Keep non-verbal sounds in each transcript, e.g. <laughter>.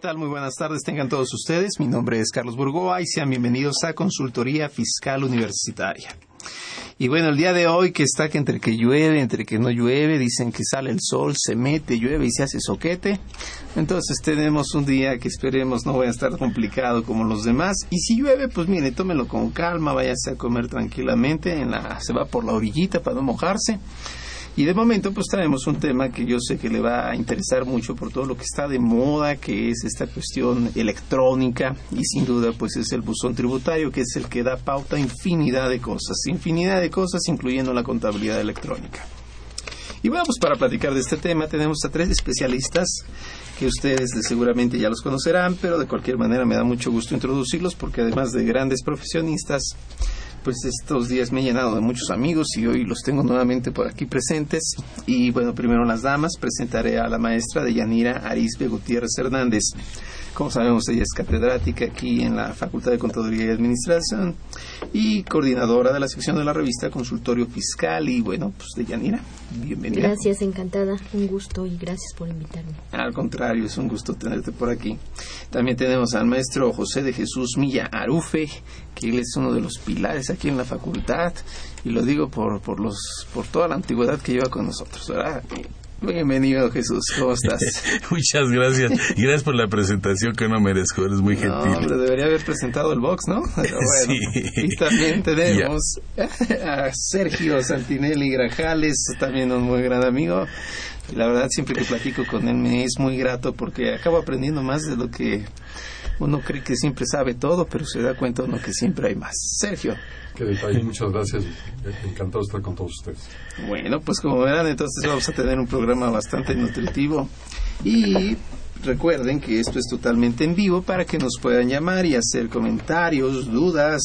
Muy buenas tardes, tengan todos ustedes. Mi nombre es Carlos Burgoa y sean bienvenidos a Consultoría Fiscal Universitaria. Y bueno, el día de hoy que está que entre que llueve, entre que no llueve, dicen que sale el sol, se mete, llueve y se hace soquete. Entonces tenemos un día que esperemos no vaya a estar complicado como los demás. Y si llueve, pues mire, tómelo con calma, váyase a comer tranquilamente, en la, se va por la orillita para no mojarse. Y de momento pues traemos un tema que yo sé que le va a interesar mucho por todo lo que está de moda, que es esta cuestión electrónica y sin duda pues es el buzón tributario que es el que da pauta a infinidad de cosas, infinidad de cosas incluyendo la contabilidad electrónica. Y bueno, pues para platicar de este tema tenemos a tres especialistas que ustedes seguramente ya los conocerán, pero de cualquier manera me da mucho gusto introducirlos porque además de grandes profesionistas, pues estos días me he llenado de muchos amigos y hoy los tengo nuevamente por aquí presentes. Y bueno, primero las damas, presentaré a la maestra de Yanira Arisbe Gutiérrez Hernández. Como sabemos, ella es catedrática aquí en la Facultad de Contaduría y Administración y coordinadora de la sección de la revista Consultorio Fiscal. Y bueno, pues de Yanira, bienvenida. Gracias, encantada. Un gusto y gracias por invitarme. Al contrario, es un gusto tenerte por aquí. También tenemos al maestro José de Jesús Milla Arufe, que él es uno de los pilares aquí en la facultad y lo digo por, por, los, por toda la antigüedad que lleva con nosotros, ¿verdad? Bienvenido Jesús, ¿cómo estás? <laughs> Muchas gracias. Gracias por la presentación que no merezco, eres muy gentil. No, hombre, debería haber presentado el box, ¿no? <laughs> Pero bueno. Sí. Y también tenemos <laughs> a Sergio Santinelli Grajales, también un muy gran amigo. La verdad, siempre que platico con él me es muy grato porque acabo aprendiendo más de lo que uno cree que siempre sabe todo, pero se da cuenta uno que siempre hay más. Sergio. Qué detalle, muchas gracias. Encantado de estar con todos ustedes. Bueno, pues como verán, entonces vamos a tener un programa bastante nutritivo. Y recuerden que esto es totalmente en vivo para que nos puedan llamar y hacer comentarios, dudas,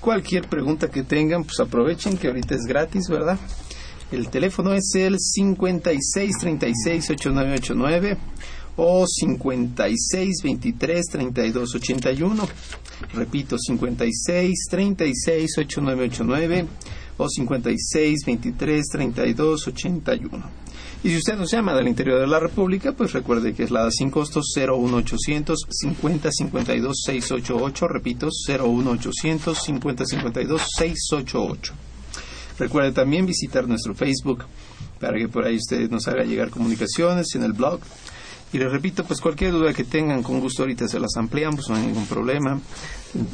cualquier pregunta que tengan, pues aprovechen que ahorita es gratis, ¿verdad? El teléfono es el 56368989 o 56233281. Repito, 56368989 o 56233281. Y si usted nos llama del interior de la República, pues recuerde que es la sin costo 01800 50 52 688. Repito, 01800 50 52 688. Recuerde también visitar nuestro Facebook para que por ahí usted nos haga llegar comunicaciones en el blog. Y les repito, pues cualquier duda que tengan, con gusto ahorita se las ampliamos, no hay ningún problema.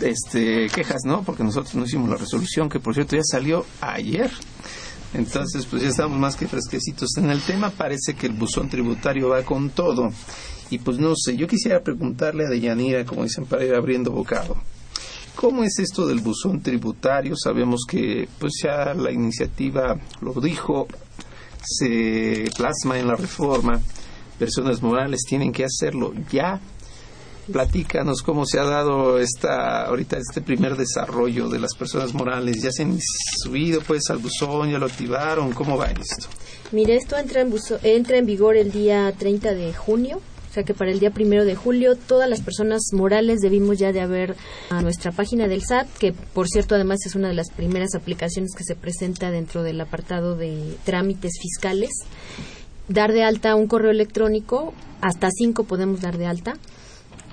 Este, quejas, ¿no? Porque nosotros no hicimos la resolución, que por cierto ya salió ayer. Entonces, pues ya estamos más que fresquecitos en el tema. Parece que el buzón tributario va con todo. Y pues no sé, yo quisiera preguntarle a Deyanira, como dicen, para ir abriendo bocado. ¿Cómo es esto del buzón tributario? Sabemos que pues ya la iniciativa lo dijo, se plasma en la reforma. Personas morales tienen que hacerlo ya. Platícanos cómo se ha dado esta ahorita este primer desarrollo de las personas morales. ¿Ya se han subido pues al buzón? ¿Ya lo activaron? ¿Cómo va esto? Mire, esto entra en, buzo- entra en vigor el día 30 de junio. O sea que para el día primero de julio todas las personas morales debimos ya de haber a nuestra página del SAT, que por cierto además es una de las primeras aplicaciones que se presenta dentro del apartado de trámites fiscales. Dar de alta un correo electrónico, hasta cinco podemos dar de alta.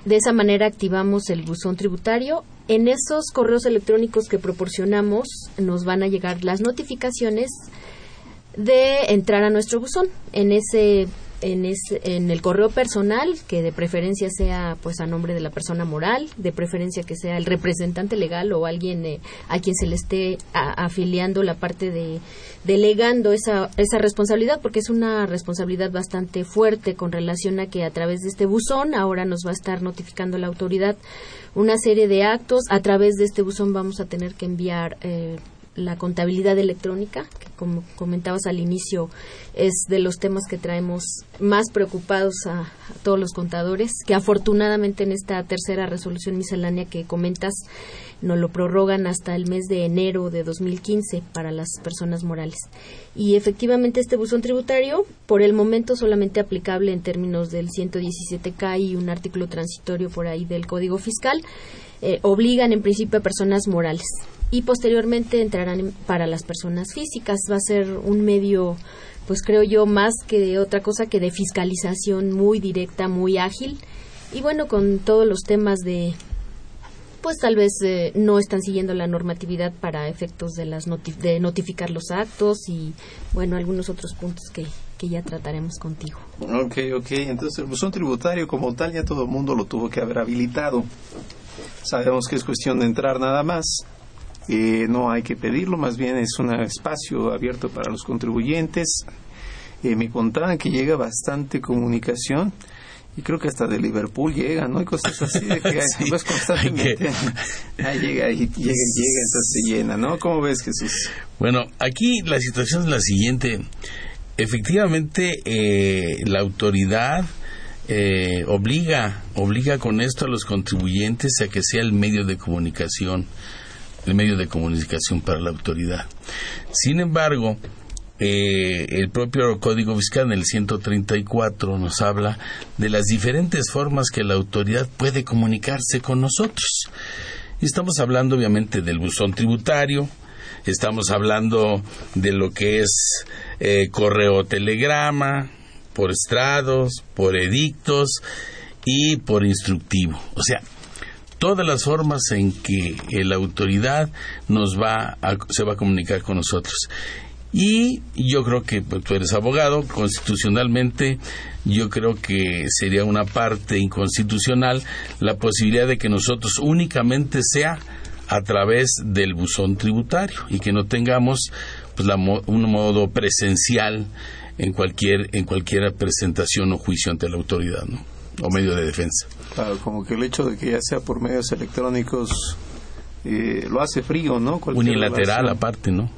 De esa manera activamos el buzón tributario. En esos correos electrónicos que proporcionamos nos van a llegar las notificaciones de entrar a nuestro buzón. En ese en, ese, en el correo personal, que de preferencia sea pues a nombre de la persona moral, de preferencia que sea el representante legal o alguien eh, a quien se le esté a- afiliando la parte de delegando esa, esa responsabilidad, porque es una responsabilidad bastante fuerte con relación a que a través de este buzón ahora nos va a estar notificando la autoridad una serie de actos. A través de este buzón vamos a tener que enviar eh, la contabilidad electrónica, que como comentabas al inicio es de los temas que traemos más preocupados a, todos los contadores, que afortunadamente en esta tercera resolución miscelánea que comentas nos lo prorrogan hasta el mes de enero de 2015 para las personas morales. Y efectivamente este buzón tributario, por el momento solamente aplicable en términos del 117K y un artículo transitorio por ahí del Código Fiscal, eh, obligan en principio a personas morales y posteriormente entrarán para las personas físicas. Va a ser un medio, pues creo yo, más que otra cosa que de fiscalización muy directa, muy ágil. Y bueno, con todos los temas de, pues tal vez eh, no están siguiendo la normatividad para efectos de las de notificar los actos y bueno algunos otros puntos que, que ya trataremos contigo. Ok, ok. Entonces el buzón tributario como tal ya todo el mundo lo tuvo que haber habilitado. Sabemos que es cuestión de entrar nada más eh, no hay que pedirlo, más bien es un espacio abierto para los contribuyentes. Eh, me contaban que llega bastante comunicación y creo que hasta de Liverpool llega, ¿no? Hay cosas así de que <laughs> pues constantemente <laughs> ahí llega, y llega, llega, entonces se llena, ¿no? ¿Cómo ves, Jesús? Bueno, aquí la situación es la siguiente. Efectivamente, eh, la autoridad eh, obliga, obliga con esto a los contribuyentes a que sea el medio de comunicación el medio de comunicación para la autoridad. Sin embargo, eh, el propio Código Fiscal en el 134 nos habla de las diferentes formas que la autoridad puede comunicarse con nosotros. Y estamos hablando obviamente del buzón tributario, estamos hablando de lo que es eh, correo telegrama, por estrados, por edictos y por instructivo. O sea, todas las formas en que la autoridad nos va se va a comunicar con nosotros. Y yo creo que pues, tú eres abogado, constitucionalmente yo creo que sería una parte inconstitucional la posibilidad de que nosotros únicamente sea a través del buzón tributario y que no tengamos pues, un modo presencial en cualquier en cualquier presentación o juicio ante la autoridad, o medio de defensa. Claro, como que el hecho de que ya sea por medios electrónicos eh, lo hace frío, ¿no? Unilateral aparte, ¿no?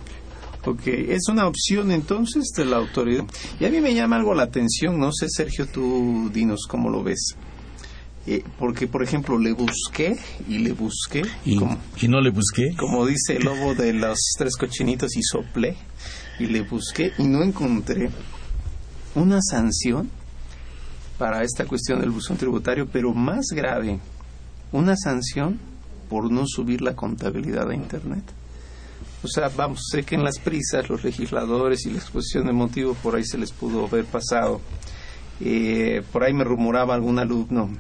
Ok, es una opción entonces de la autoridad. Y a mí me llama algo la atención, no sé, Sergio, tú dinos cómo lo ves. Eh, porque, por ejemplo, le busqué y le busqué. ¿Y, ¿Y no le busqué? Como dice el lobo de los tres cochinitos y soplé. Y le busqué y no encontré una sanción para esta cuestión del buzón tributario, pero más grave, una sanción por no subir la contabilidad a Internet. O sea, vamos, sé que en las prisas los legisladores y la exposición de motivo por ahí se les pudo haber pasado. Eh, por ahí me rumoraba algún alumno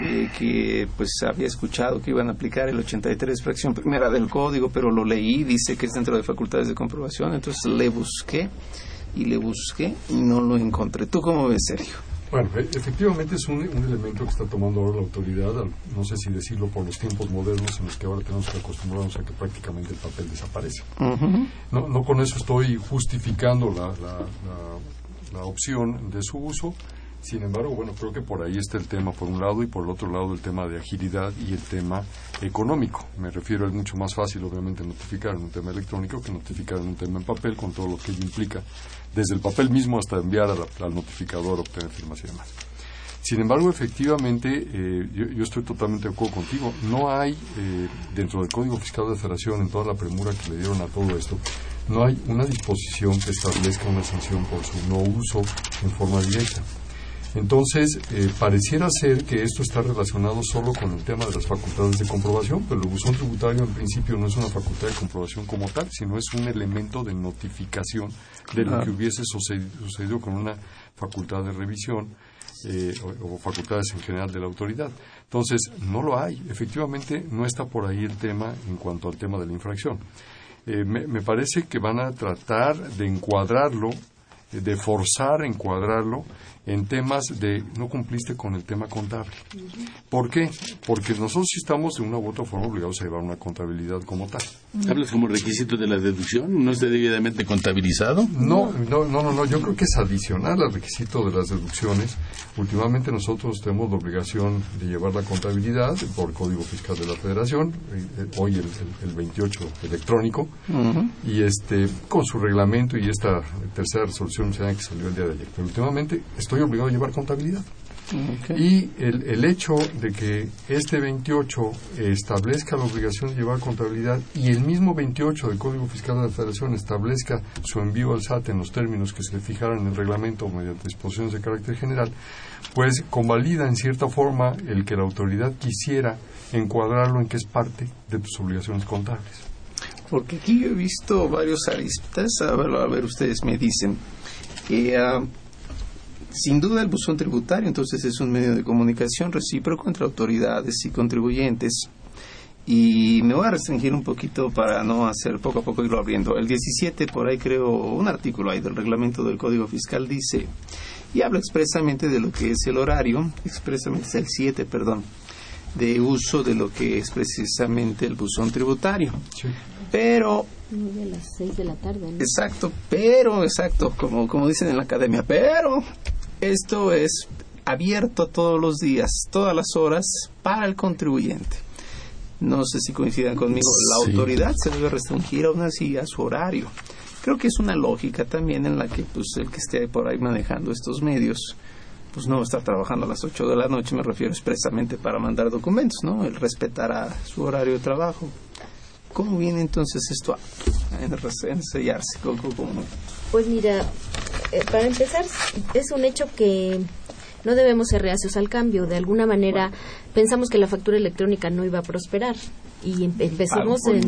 eh, que pues había escuchado que iban a aplicar el 83 fracción primera del código, pero lo leí, dice que es dentro de facultades de comprobación, entonces le busqué y le busqué y no lo encontré. ¿Tú cómo ves, Sergio? Bueno, e, efectivamente es un, elemento que está tomando ahora la autoridad, no sé si decirlo por los tiempos modernos en los que ahora tenemos que acostumbrarnos a que prácticamente el papel desaparece. no, no con eso estoy justificando la, la, opción de su uso, sin embargo, bueno, creo que por ahí está el tema por un lado y por el otro lado el tema de agilidad y el tema económico. Me refiero, es mucho más fácil obviamente notificar en un tema electrónico que notificar en un tema en papel con todo lo que ello implica desde el papel mismo hasta enviar al notificador, obtener firmas y demás. Sin embargo, efectivamente, eh, yo, estoy totalmente de acuerdo contigo. No hay, eh, dentro del Código Fiscal de Federación, en toda la premura que le dieron a todo esto, no hay una disposición que establezca una sanción por su no uso en forma directa. Entonces, eh, pareciera ser que esto está relacionado solo con el tema de las facultades de comprobación, pero el buzón tributario en principio no es una facultad de comprobación como tal, sino es un elemento de notificación de lo que hubiese sucedido, con una facultad de revisión eh, o, facultades en general de la autoridad. Entonces, no lo hay. Efectivamente, no está por ahí el tema en cuanto al tema de la infracción. Eh, me, parece que van a tratar de encuadrarlo de forzar, encuadrarlo en temas de no cumpliste con el tema contable. ¿Por qué? Porque nosotros sí estamos de una u otra forma obligados a llevar una contabilidad como tal. ¿Hablas como requisito de la deducción? ¿No está debidamente contabilizado? No, no, no, no, no, yo creo que es adicional al requisito de las deducciones. Últimamente nosotros tenemos la obligación de llevar la contabilidad por Código Fiscal de la Federación, eh, hoy el, el, 28 electrónico, y este con su reglamento y esta tercera resolución que salió el día de ayer. Pero últimamente estoy obligado a llevar contabilidad. Y el, el, hecho de que este 28 establezca la obligación de llevar contabilidad y el mismo 28 del Código Fiscal de la Federación establezca su envío al SAT en los términos que se le fijaron en el reglamento mediante disposiciones de carácter general, pues convalida en cierta forma el que la autoridad quisiera encuadrarlo en que es parte de tus obligaciones contables. Porque aquí yo he visto varios aristas, a ver, a ver ustedes me dicen, que ah, sin duda el buzón tributario entonces es un medio de comunicación recíproco entre autoridades y contribuyentes. Y me voy a restringir un poquito para no hacer poco a poco irlo abriendo. El 17, por ahí creo, un artículo ahí del reglamento del Código Fiscal dice, y habla expresamente de lo que es el horario, expresamente es el 7, perdón, de uso de lo que es precisamente el buzón tributario. Pero a las 6 de la tarde. Exacto, pero, exacto, como, como dicen en la academia, pero esto es abierto todos los días, todas las horas para el contribuyente. No sé si coincidan conmigo, la autoridad se debe restringir aún así a su horario. Creo que es una lógica también en la que pues el que esté por ahí manejando estos medios pues no va a estar trabajando a las 8 de la noche, me refiero expresamente para mandar documentos, ¿no? Él respetará su horario de trabajo. ¿Cómo viene entonces esto a ensayarse? Pues mira, eh, para empezar, es un hecho que no debemos ser reacios al cambio. De alguna manera pensamos que la factura electrónica no iba a prosperar y empezamos en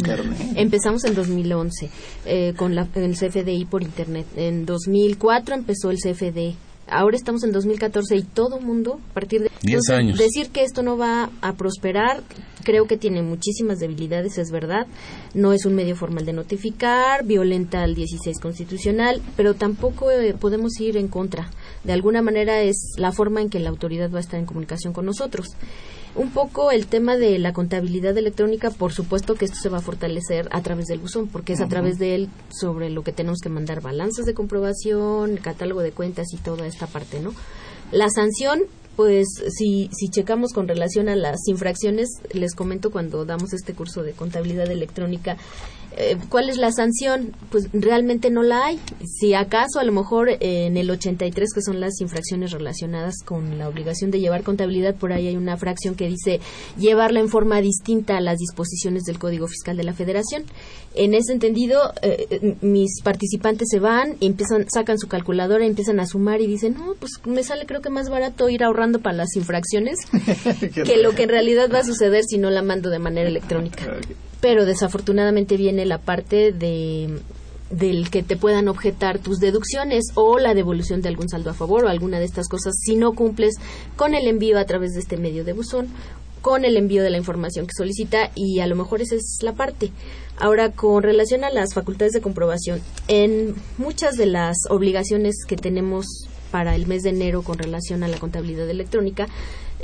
empezamos en 2011 eh, con la, el CFDI por internet. En 2004 empezó el CFD ahora estamos en 2014 y todo mundo, a partir de... 10 años. Decir que esto no va a prosperar, creo que tiene muchísimas debilidades, es verdad. No es un medio formal de notificar, violenta al 16 constitucional, pero tampoco eh, podemos ir en contra. De alguna manera es la forma en que la autoridad va a estar en comunicación con nosotros un poco el tema de la contabilidad electrónica, por supuesto que esto se va a fortalecer a través del buzón, porque es a través de él sobre lo que tenemos que mandar balanzas de comprobación, catálogo de cuentas y toda esta parte, ¿no? La sanción, pues si, si checamos con relación a las infracciones, les comento cuando damos este curso de contabilidad electrónica, eh, ¿Cuál es la sanción? Pues realmente no la hay. Si acaso, a lo mejor en el 83, que son las infracciones relacionadas con la obligación de llevar contabilidad, por ahí hay una fracción que dice llevarla en forma distinta a las disposiciones del Código Fiscal de la Federación. En ese entendido, eh, eh, mis participantes se van, empiezan, sacan su calculadora, empiezan a sumar y dicen, no, pues me sale creo que más barato ir ahorrando para las infracciones <laughs> que lo que en realidad va a suceder si no la mando de manera electrónica pero desafortunadamente viene la parte de del que te puedan objetar tus deducciones o la devolución de algún saldo a favor o alguna de estas cosas si no cumples con el envío a través de este medio de buzón con el envío de la información que solicita y a lo mejor esa es la parte. Ahora, con relación a las facultades de comprobación, en muchas de las obligaciones que tenemos para el mes de enero con relación a la contabilidad electrónica,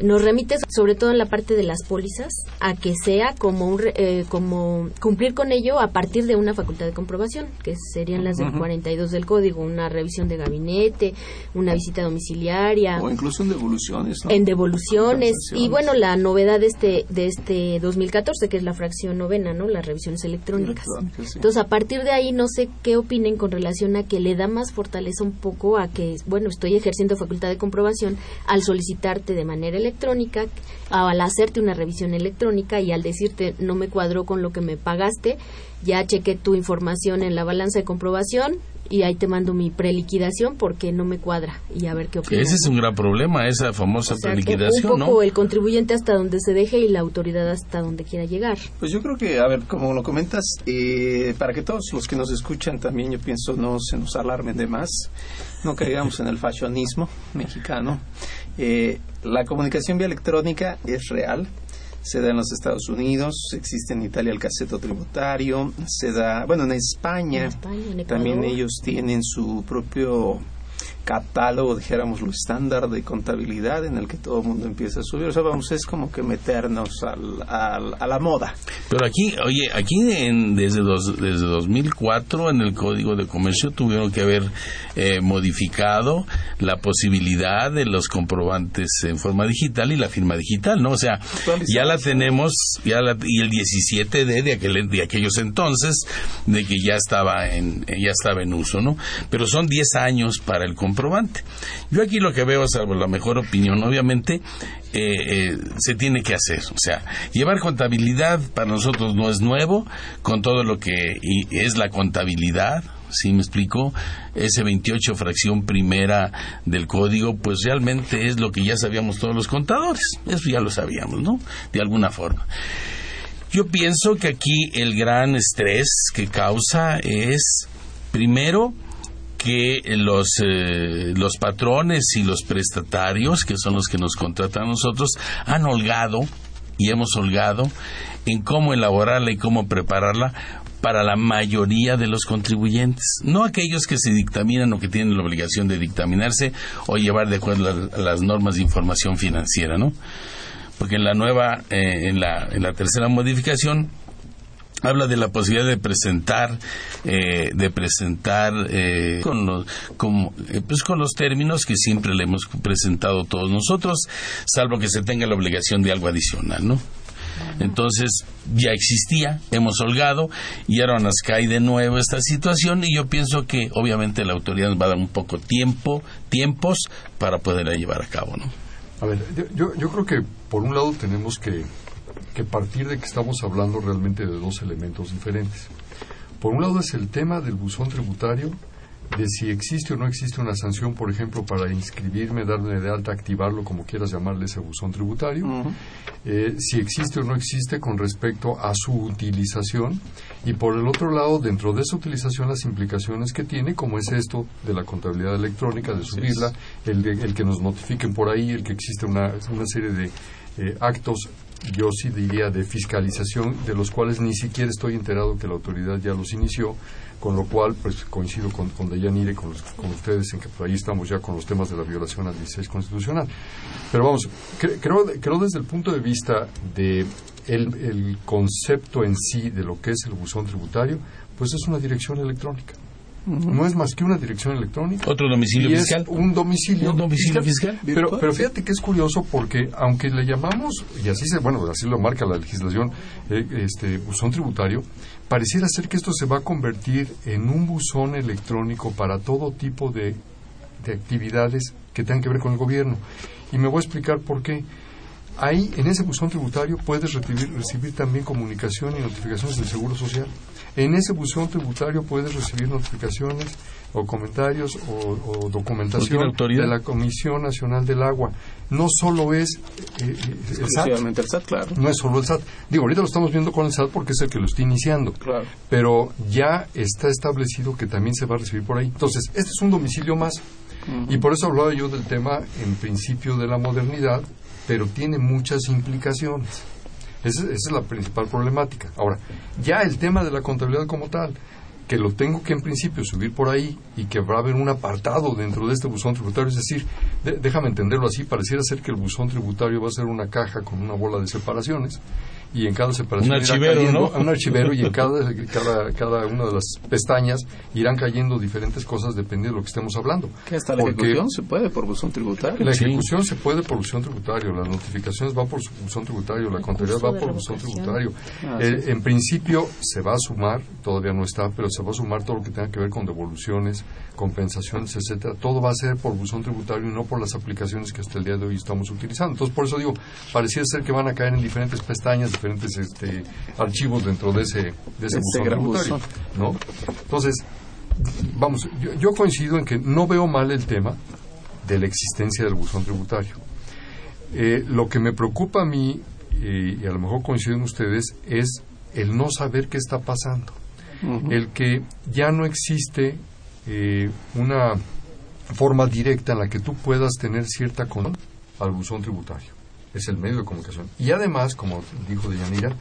nos remite sobre todo en la parte de las pólizas a que sea como un, eh, como cumplir con ello a partir de una facultad de comprobación que serían las del 42 del código una revisión de gabinete una visita domiciliaria. O incluso en devoluciones en devoluciones. Y bueno la novedad de este de este 2014 que es la fracción novena no las revisiones electrónicas. Entonces a partir de ahí no sé qué opinen con relación a que le da más fortaleza un poco a que bueno estoy ejerciendo facultad de comprobación al solicitarte de manera electrónica, al hacerte una revisión electrónica y al decirte no me cuadró con lo que me pagaste, ya chequé tu información en la balanza de comprobación y ahí te mando mi preliquidación porque no me cuadra y a ver qué opinas. Ese es un gran problema, esa famosa preliquidación, un poco el contribuyente hasta donde se deje y la autoridad hasta donde quiera llegar. Pues yo creo que, a ver, como lo comentas, eh, para que todos los que nos escuchan también, yo pienso, no se nos alarmen de más, no caigamos en el fashionismo mexicano. Eh, la comunicación vía electrónica es real, se da en los Estados Unidos, existe en Italia el caseto tributario, se da, bueno, en España, también ellos tienen su propio catálogo, dijéramos, lo estándar de contabilidad en el que todo el mundo empieza a subir. O sea, vamos, es como que meternos al, a la moda. Pero aquí, oye, aquí desde, desde 2004 en el Código de Comercio tuvieron que haber eh, modificado la posibilidad de los comprobantes en forma digital y la firma digital, ¿no? O sea, ya la tenemos, ya y el 17D de, aquel, de aquellos entonces, de que ya estaba en, ya estaba en uso, ¿no? Pero son 10 años para el comprobante comprobante. Yo aquí lo que veo, salvo la mejor opinión, obviamente, eh, eh, se tiene que hacer. O sea, llevar contabilidad para nosotros no es nuevo, con todo lo que es la contabilidad, ¿sí me explico? Ese 28 fracción primera del código, pues realmente es lo que ya sabíamos todos los contadores. Eso ya lo sabíamos, ¿no? De alguna forma. Yo pienso que aquí el gran estrés que causa es, primero, que los, eh, los patrones y los prestatarios, que son los que nos contratan a nosotros, han holgado y hemos holgado en cómo elaborarla y cómo prepararla para la mayoría de los contribuyentes, no aquellos que se dictaminan o que tienen la obligación de dictaminarse o llevar de acuerdo a las normas de información financiera, ¿no? Porque en la nueva, eh, en, la, en la tercera modificación, habla de la posibilidad de presentar eh, de presentar eh, con los eh, pues con los términos que siempre le hemos presentado todos nosotros salvo que se tenga la obligación de algo adicional no entonces ya existía, hemos holgado y ahora nos cae de nuevo esta situación y yo pienso que obviamente la autoridad nos va a dar un poco tiempo, tiempos para poderla llevar a cabo, ¿no? A ver, yo, yo creo que por un lado tenemos que que partir de que estamos hablando realmente de dos elementos diferentes. Por un lado es el tema del buzón tributario, de si existe o no existe una sanción, por ejemplo, para inscribirme, darme de alta, activarlo, como quieras llamarle ese buzón tributario, eh, si existe o no existe con respecto a su utilización, y por el otro lado, dentro de esa utilización, las implicaciones que tiene, como es esto de la contabilidad electrónica, de subirla, el, el que nos notifiquen por ahí, el que existe una, una serie de eh, actos yo sí diría de fiscalización, de los cuales ni siquiera estoy enterado que la autoridad ya los inició, con lo cual pues coincido con, con Deyanire, con, con ustedes en que ahí estamos ya con los temas de la violación al 16 constitucional. Pero vamos, creo, creo desde el punto de vista de el concepto en sí de lo que es el buzón tributario, pues es una dirección electrónica. No es más que una dirección electrónica. ¿Otro domicilio fiscal? un domicilio, ¿Un domicilio fiscal. Pero, pero fíjate que es curioso porque, aunque le llamamos, y así se, bueno, así lo marca la legislación, eh, este buzón tributario, pareciera ser que esto se va a convertir en un buzón electrónico para todo tipo de, de actividades que tengan que ver con el gobierno. Y me voy a explicar por qué. Ahí, en ese buzón tributario, puedes recibir, recibir también comunicación y notificaciones del Seguro Social. En ese buzón tributario puedes recibir notificaciones o comentarios o, documentación de la Comisión Nacional del Agua. No solo es eh, eh, el, SAT, claro. No es solo el SAT. Digo, ahorita lo estamos viendo con el SAT porque es el que lo está iniciando. Claro. Pero ya está establecido que también se va a recibir por ahí. Entonces, este es un domicilio más. Y por eso hablaba yo del tema, en principio, de la modernidad, pero tiene muchas implicaciones. Esa, es la principal problemática. Ahora, ya el tema de la contabilidad como tal, que lo tengo que en principio subir por ahí y que va a haber un apartado dentro de este buzón tributario, es decir, déjame entenderlo así, pareciera ser que el buzón tributario va a ser una caja con una bola de separaciones y en cada separación un archivero, ¿no? un archivero y en cada, cada, cada, una de las pestañas irán cayendo diferentes cosas dependiendo de lo que estemos hablando. Que hasta la ejecución se puede por buzón tributario. La ejecución se puede por buzón tributario, las notificaciones van por buzón tributario, la contabilidad va por buzón tributario. Ah, eh, en principio se va a sumar, todavía no está, pero se va a sumar todo lo que tenga que ver con devoluciones, compensaciones, etcétera. Todo va a ser por buzón tributario y no por las aplicaciones que hasta el día de hoy estamos utilizando. Entonces, por eso digo, parecía ser que van a caer en diferentes pestañas, diferentes este, archivos dentro de ese, de ese buzón tributario. ¿no? Entonces, vamos, yo, coincido en que no veo mal el tema de la existencia del buzón tributario. Eh, lo que me preocupa a mí, y a lo mejor coinciden ustedes, es el no saber qué está pasando. El que ya no existe eh, una forma directa en la que tú puedas tener cierta con al buzón tributario. Es el medio de comunicación. Y además, como dijo Deyanira,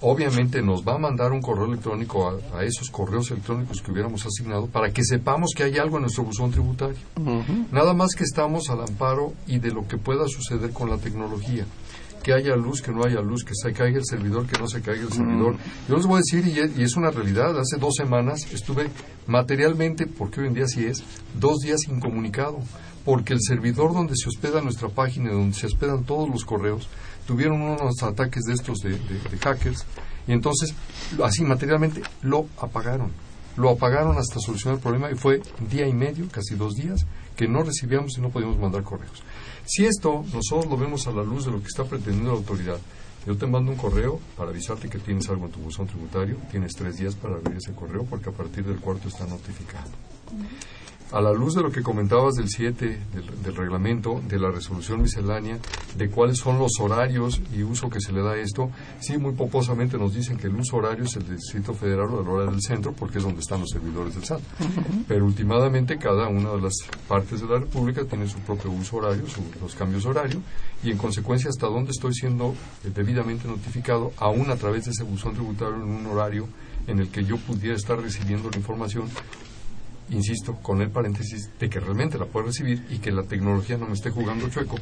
obviamente nos va a mandar un correo electrónico a, esos correos electrónicos que hubiéramos asignado para que sepamos que hay algo en nuestro buzón tributario. Nada más que estamos al amparo y de lo que pueda suceder con la tecnología que haya luz, que no haya luz, que se caiga el servidor, que no se caiga el servidor. Yo les voy a decir, y es, una realidad, hace dos semanas estuve materialmente, porque hoy en día sí es, dos días incomunicado, porque el servidor donde se hospeda nuestra página, donde se hospedan todos los correos, tuvieron unos ataques de estos de, de hackers, y entonces, así materialmente, lo apagaron. Lo apagaron hasta solucionar el problema y fue día y medio, casi dos días, que no recibíamos y no podíamos mandar correos. Si esto nosotros lo vemos a la luz de lo que está pretendiendo la autoridad, yo te mando un correo para avisarte que tienes algo en tu buzón tributario, tienes tres días para abrir ese correo porque a partir del cuarto está notificado a la luz de lo que comentabas del 7, del, reglamento, de la resolución miscelánea, de cuáles son los horarios y uso que se le da a esto, sí, muy poposamente nos dicen que el uso horario es el del Distrito Federal o el horario del centro, porque es donde están los servidores del SAT. Pero últimamente cada una de las partes de la República tiene su propio uso horario, los cambios horarios, y en consecuencia hasta dónde estoy siendo eh, debidamente notificado, aún a través de ese buzón tributario en un horario en el que yo pudiera estar recibiendo la información insisto, con el paréntesis de que realmente la puedo recibir y que la tecnología no me esté jugando chueco,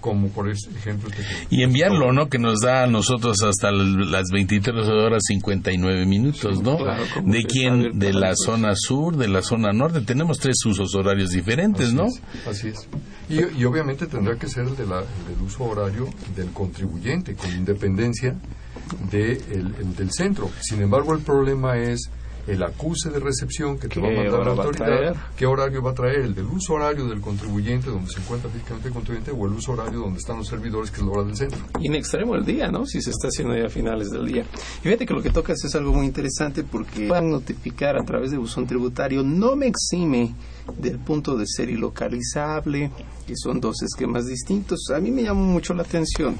como por ejemplo. Este y enviarlo, ¿no? Que nos da a nosotros hasta las 23 horas 59 minutos, ¿no? ¿De quién? De la zona sur, de la zona norte. Tenemos tres usos horarios diferentes, ¿no? así es. Y, obviamente tendrá que ser el, de la, del uso horario del contribuyente, con independencia de del centro. Sin embargo, el problema es el acuse de recepción que te va a mandar la autoridad, qué horario va a traer, el del uso horario del contribuyente donde se encuentra físicamente el contribuyente o el uso horario donde están los servidores que es la hora del centro. Y en extremo el día, ¿no? Si se está haciendo ya a finales del día. Y fíjate que lo que tocas es algo muy interesante porque van a notificar a través de buzón tributario no me exime del punto de ser ilocalizable, que son dos esquemas distintos. A mí me llama mucho la atención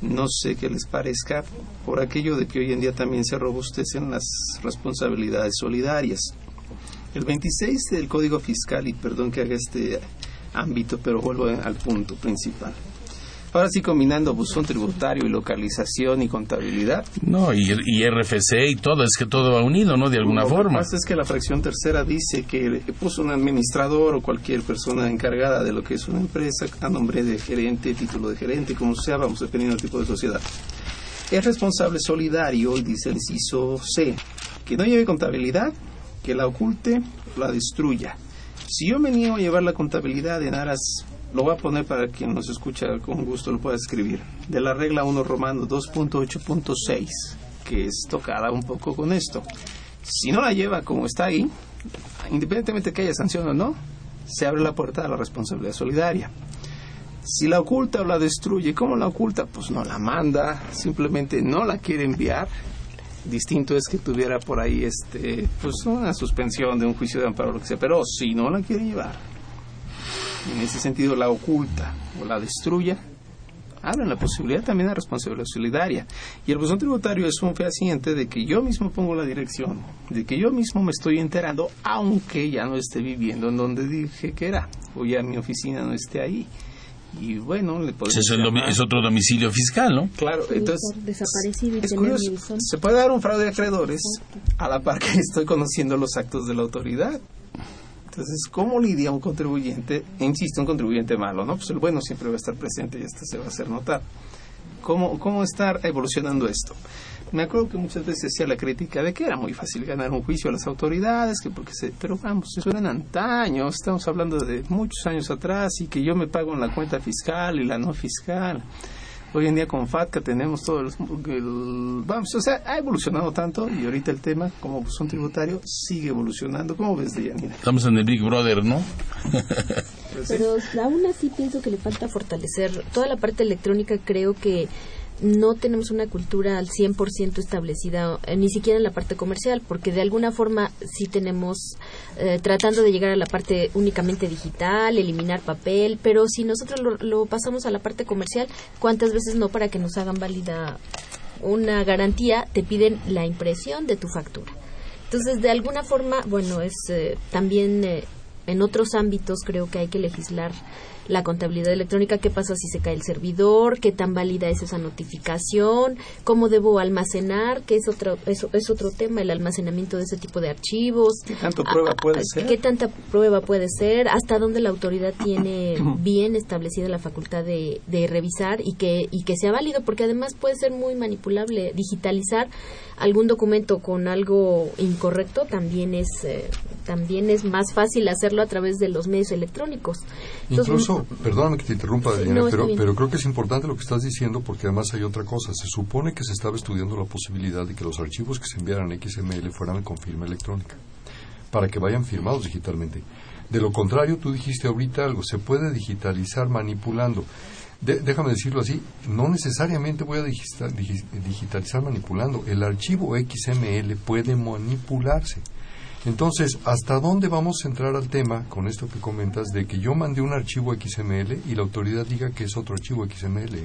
no sé qué les parezca por aquello de que hoy en día también se robustecen las responsabilidades solidarias. El 26 del Código Fiscal, y perdón que haga este ámbito, pero vuelvo al punto principal. Ahora sí, combinando buzón tributario y localización y contabilidad. No, y, RFC y todo, es que todo va unido, ¿no? De alguna forma. Lo que pasa es que la fracción tercera dice que puso un administrador o cualquier persona encargada de lo que es una empresa a nombre de gerente, título de gerente, como sea, vamos, dependiendo del tipo de sociedad. Es responsable solidario, y dice el inciso C, que no lleve contabilidad, que la oculte o la destruya. Si yo me niego a llevar la contabilidad en aras lo voy a poner para quien nos escucha con gusto lo pueda escribir, de la regla 1 romano 2.8.6, que es tocada un poco con esto. Si no la lleva como está ahí, independientemente de que haya sanción o no, se abre la puerta a la responsabilidad solidaria. Si la oculta o la destruye, ¿cómo la oculta? Pues no la manda, simplemente no la quiere enviar. Distinto es que tuviera por ahí este, pues una suspensión de un juicio de amparo o lo que sea, pero si no la quiere llevar, en ese sentido la oculta o la destruya, abren la posibilidad también de responsabilidad solidaria. Y el buzón tributario es un fehaciente de que yo mismo pongo la dirección, de que yo mismo me estoy enterando, aunque ya no esté viviendo en donde dije que era, o ya mi oficina no esté ahí. Y bueno, le podemos es, es, otro domicilio fiscal, ¿no? Claro, entonces. se puede dar un fraude de acreedores a la par que estoy conociendo los actos de la autoridad. Entonces, ¿cómo lidia un contribuyente? E insisto, un contribuyente malo, ¿no? Pues el bueno siempre va a estar presente y esto se va a hacer notar. ¿Cómo, cómo estar evolucionando esto? Me acuerdo que muchas veces hacía la crítica de que era muy fácil ganar un juicio a las autoridades, que porque se, pero vamos, eso era en antaño, estamos hablando de muchos años atrás y que yo me pago en la cuenta fiscal y la no fiscal. Hoy en día con FATCA tenemos todo el, vamos, o sea, ha evolucionado tanto y ahorita el tema como son tributario sigue evolucionando. ¿Cómo ves, Deyanira? Estamos en el Big Brother, ¿no? Pero aún así pienso que le falta fortalecer toda la parte electrónica. Creo que no tenemos una cultura al 100% establecida, eh, ni siquiera en la parte comercial, porque de alguna forma sí tenemos eh, tratando de llegar a la parte únicamente digital, eliminar papel, pero si nosotros lo, pasamos a la parte comercial, ¿cuántas veces no para que nos hagan válida una garantía te piden la impresión de tu factura? Entonces, de alguna forma, bueno, es eh, también en otros ámbitos creo que hay que legislar la contabilidad electrónica, qué pasa si se cae el servidor, qué tan válida es esa notificación, cómo debo almacenar, que es otro, es, es otro tema, el almacenamiento de ese tipo de archivos. ¿Qué tanto prueba puede ser? ¿Qué tanta prueba puede ser? ¿Hasta dónde la autoridad tiene <coughs> bien establecida la facultad de, de revisar y que, y que sea válido? Porque además puede ser muy manipulable. Digitalizar algún documento con algo incorrecto también es eh, también es más fácil hacerlo a través de los medios electrónicos. Incluso, perdóname que te interrumpa, pero, pero creo que es importante lo que estás diciendo porque además hay otra cosa. Se supone que se estaba estudiando la posibilidad de que los archivos que se enviaran XML fueran con firma electrónica para que vayan firmados digitalmente. De lo contrario, tú dijiste ahorita algo, se puede digitalizar manipulando déjame decirlo así, no necesariamente voy a digitalizar manipulando. El archivo XML puede manipularse. Entonces, ¿hasta dónde vamos a entrar al tema con esto que comentas de que yo mandé un archivo XML y la autoridad diga que es otro archivo XML?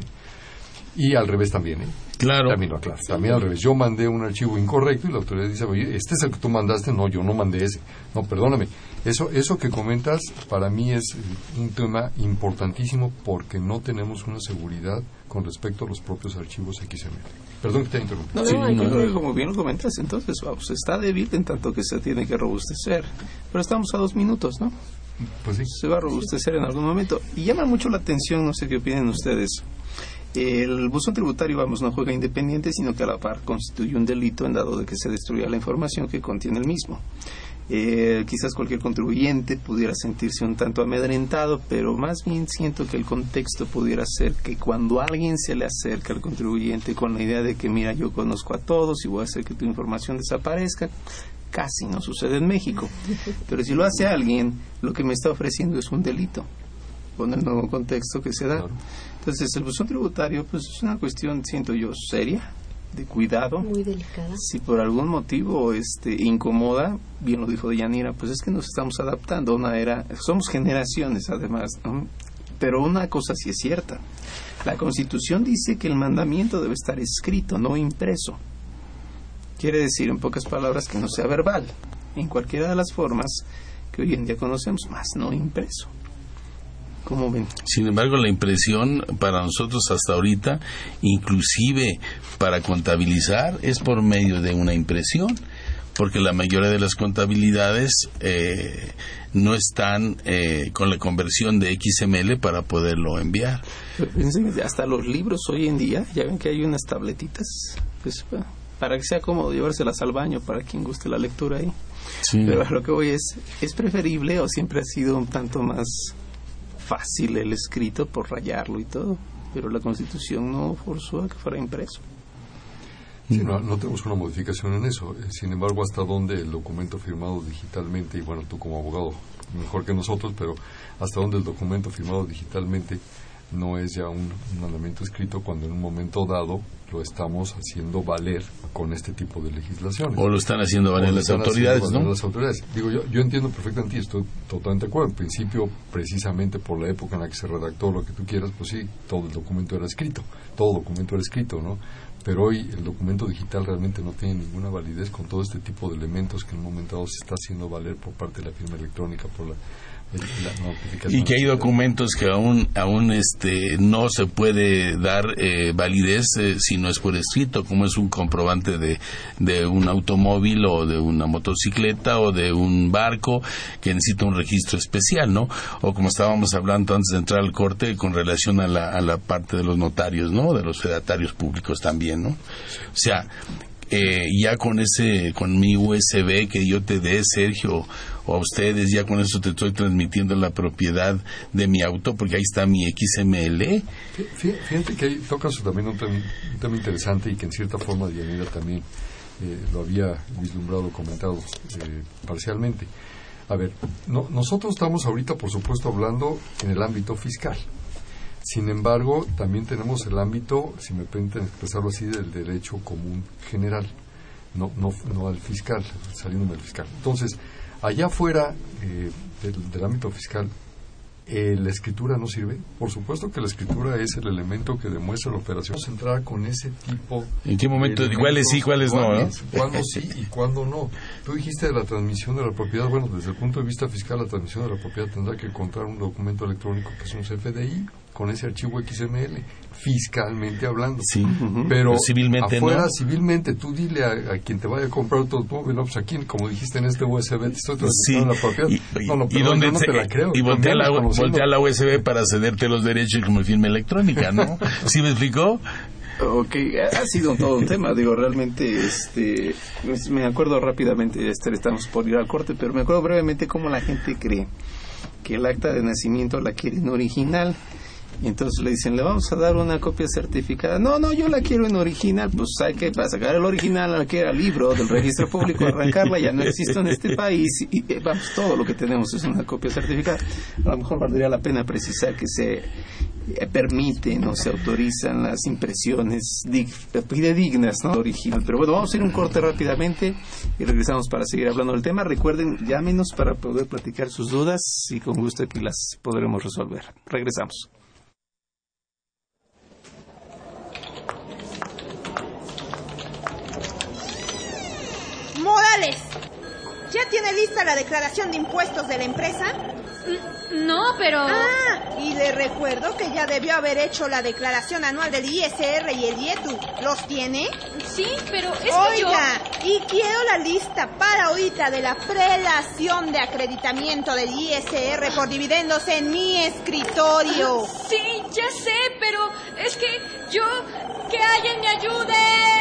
Y al revés también, ¿eh? Claro. También, claro. También al revés. Yo mandé un archivo incorrecto y la autoridad dice, oye, este es el que tú mandaste. No, yo no mandé ese. No, perdóname. Eso, eso que comentas para mí es un tema importantísimo porque no tenemos una seguridad con respecto a los propios archivos XML. Perdón que te interrumpa. No, sí, no, como bien lo comentas, entonces, vamos, está débil en tanto que se tiene que robustecer. Pero estamos a dos minutos, ¿no? Pues sí. Se va a robustecer en algún momento. Y llama mucho la atención, no sé qué opinen ustedes, el buzón tributario, vamos, no juega independiente, sino que a la par constituye un delito en dado de que se destruya la información que contiene el mismo. Eh, quizás cualquier contribuyente pudiera sentirse un tanto amedrentado, pero más bien siento que el contexto pudiera ser que cuando alguien se le acerca al contribuyente con la idea de que, mira, yo conozco a todos y voy a hacer que tu información desaparezca, casi no sucede en México. <laughs> Pero si lo hace alguien, lo que me está ofreciendo es un delito, con el nuevo contexto que se da. Entonces, el buzón tributario, pues es una cuestión, siento yo, seria, de cuidado. Muy delicada. Si por algún motivo este, incomoda, bien lo dijo Yanira, pues es que nos estamos adaptando a una era, somos generaciones además, pero una cosa sí es cierta. La Constitución dice que el mandamiento debe estar escrito, no impreso. Quiere decir, en pocas palabras, que no sea verbal, en cualquiera de las formas que hoy en día conocemos, más no impreso. Sin embargo, la impresión para nosotros hasta ahorita, inclusive para contabilizar, es por medio de una impresión, porque la mayoría de las contabilidades eh, no están eh, con la conversión de XML para poderlo enviar. Hasta los libros hoy en día, ya ven que hay unas tabletitas, pues, para que sea cómodo llevárselas al baño para quien guste la lectura ahí. Pero lo que voy es, ¿es preferible o siempre ha sido un tanto más fácil el escrito por rayarlo y todo, pero la Constitución no forzó a que fuera impreso. no, tenemos una modificación en eso. Eh, sin embargo, hasta dónde el documento firmado digitalmente, y bueno, tú como abogado mejor que nosotros, pero hasta dónde el documento firmado digitalmente no es ya un, mandamiento escrito cuando en un momento dado lo estamos haciendo valer con este tipo de legislación. O lo están haciendo valer las autoridades, ¿no? Las autoridades. Digo, yo, yo entiendo perfectamente y estoy totalmente de acuerdo. En principio, precisamente por la época en la que se redactó lo que tú quieras, pues sí, todo el documento era escrito, todo documento era escrito, ¿no? Pero hoy el documento digital realmente no tiene ninguna validez con todo este tipo de elementos que en un momento dado se está haciendo valer por parte de la firma electrónica, por la y que hay documentos que aún aún este no se puede dar eh, validez eh, si no es por escrito como es un comprobante de, de un automóvil o de una motocicleta o de un barco que necesita un registro especial no o como estábamos hablando antes de entrar al corte con relación a la, a la parte de los notarios no de los fedatarios públicos también no o sea eh, ya con ese, con mi USB que yo te dé, Sergio, o a ustedes, ya con eso te estoy transmitiendo la propiedad de mi auto, porque ahí está mi XML. Fíjate que ahí tocas también un, tema, interesante y que en cierta forma Dianira también eh, lo había vislumbrado, comentado eh, parcialmente. A ver, nosotros estamos ahorita, por supuesto, hablando en el ámbito fiscal. Sin embargo, también tenemos el ámbito, si me permiten expresarlo así, del derecho común general, no, no, no al fiscal, saliendo del fiscal. Entonces, allá fuera eh, del, ámbito fiscal, eh, la escritura no sirve. Por supuesto que la escritura es el elemento que demuestra la operación centrada con ese tipo. ¿En qué momento? ¿Cuáles sí, cuáles no? ¿Cuándo sí y cuándo no? Tú dijiste de la transmisión de la propiedad. Bueno, desde el punto de vista fiscal, la transmisión de la propiedad tendrá que contar un documento electrónico que es un CFDI con ese archivo XML fiscalmente hablando. Sí, pero civilmente afuera, civilmente, tú dile a, quien te vaya a comprar tu automóvil, pues aquí, como dijiste en este USB, te estoy transmitiendo la propiedad. Y, no, no, y no te la creo. Y voltea la, voltea la USB para cederte los derechos como firma electrónica, ¿no? <laughs> ¿Sí me explicó? Ok, ha sido todo un tema, digo, realmente, este, me acuerdo rápidamente, este, estamos por ir al corte, pero me acuerdo brevemente cómo la gente cree que el acta de nacimiento la quieren original y entonces le dicen, le vamos a dar una copia certificada. No, no, yo la quiero en original. Pues hay que sacar el original, que era libro del registro público, arrancarla, ya no existe en este país. Y eh, vamos, todo lo que tenemos es una copia certificada. A lo mejor valdría la pena precisar que se eh, permiten o se autorizan las impresiones fidedignas, ¿no? Original. Pero bueno, vamos a ir un corte rápidamente y regresamos para seguir hablando del tema. Recuerden, llámenos para poder platicar sus dudas y con gusto aquí las podremos resolver. Regresamos. ¿Ya tiene lista la declaración de impuestos de la empresa? No, pero... Ah, y le recuerdo que ya debió haber hecho la declaración anual del ISR y el IETU. ¿Los tiene? Sí, pero es Oiga, y quiero la lista para ahorita de la prelación de acreditamiento del ISR por dividendos en mi escritorio. Sí, ya sé, pero es que yo... ¡Que alguien me ayude!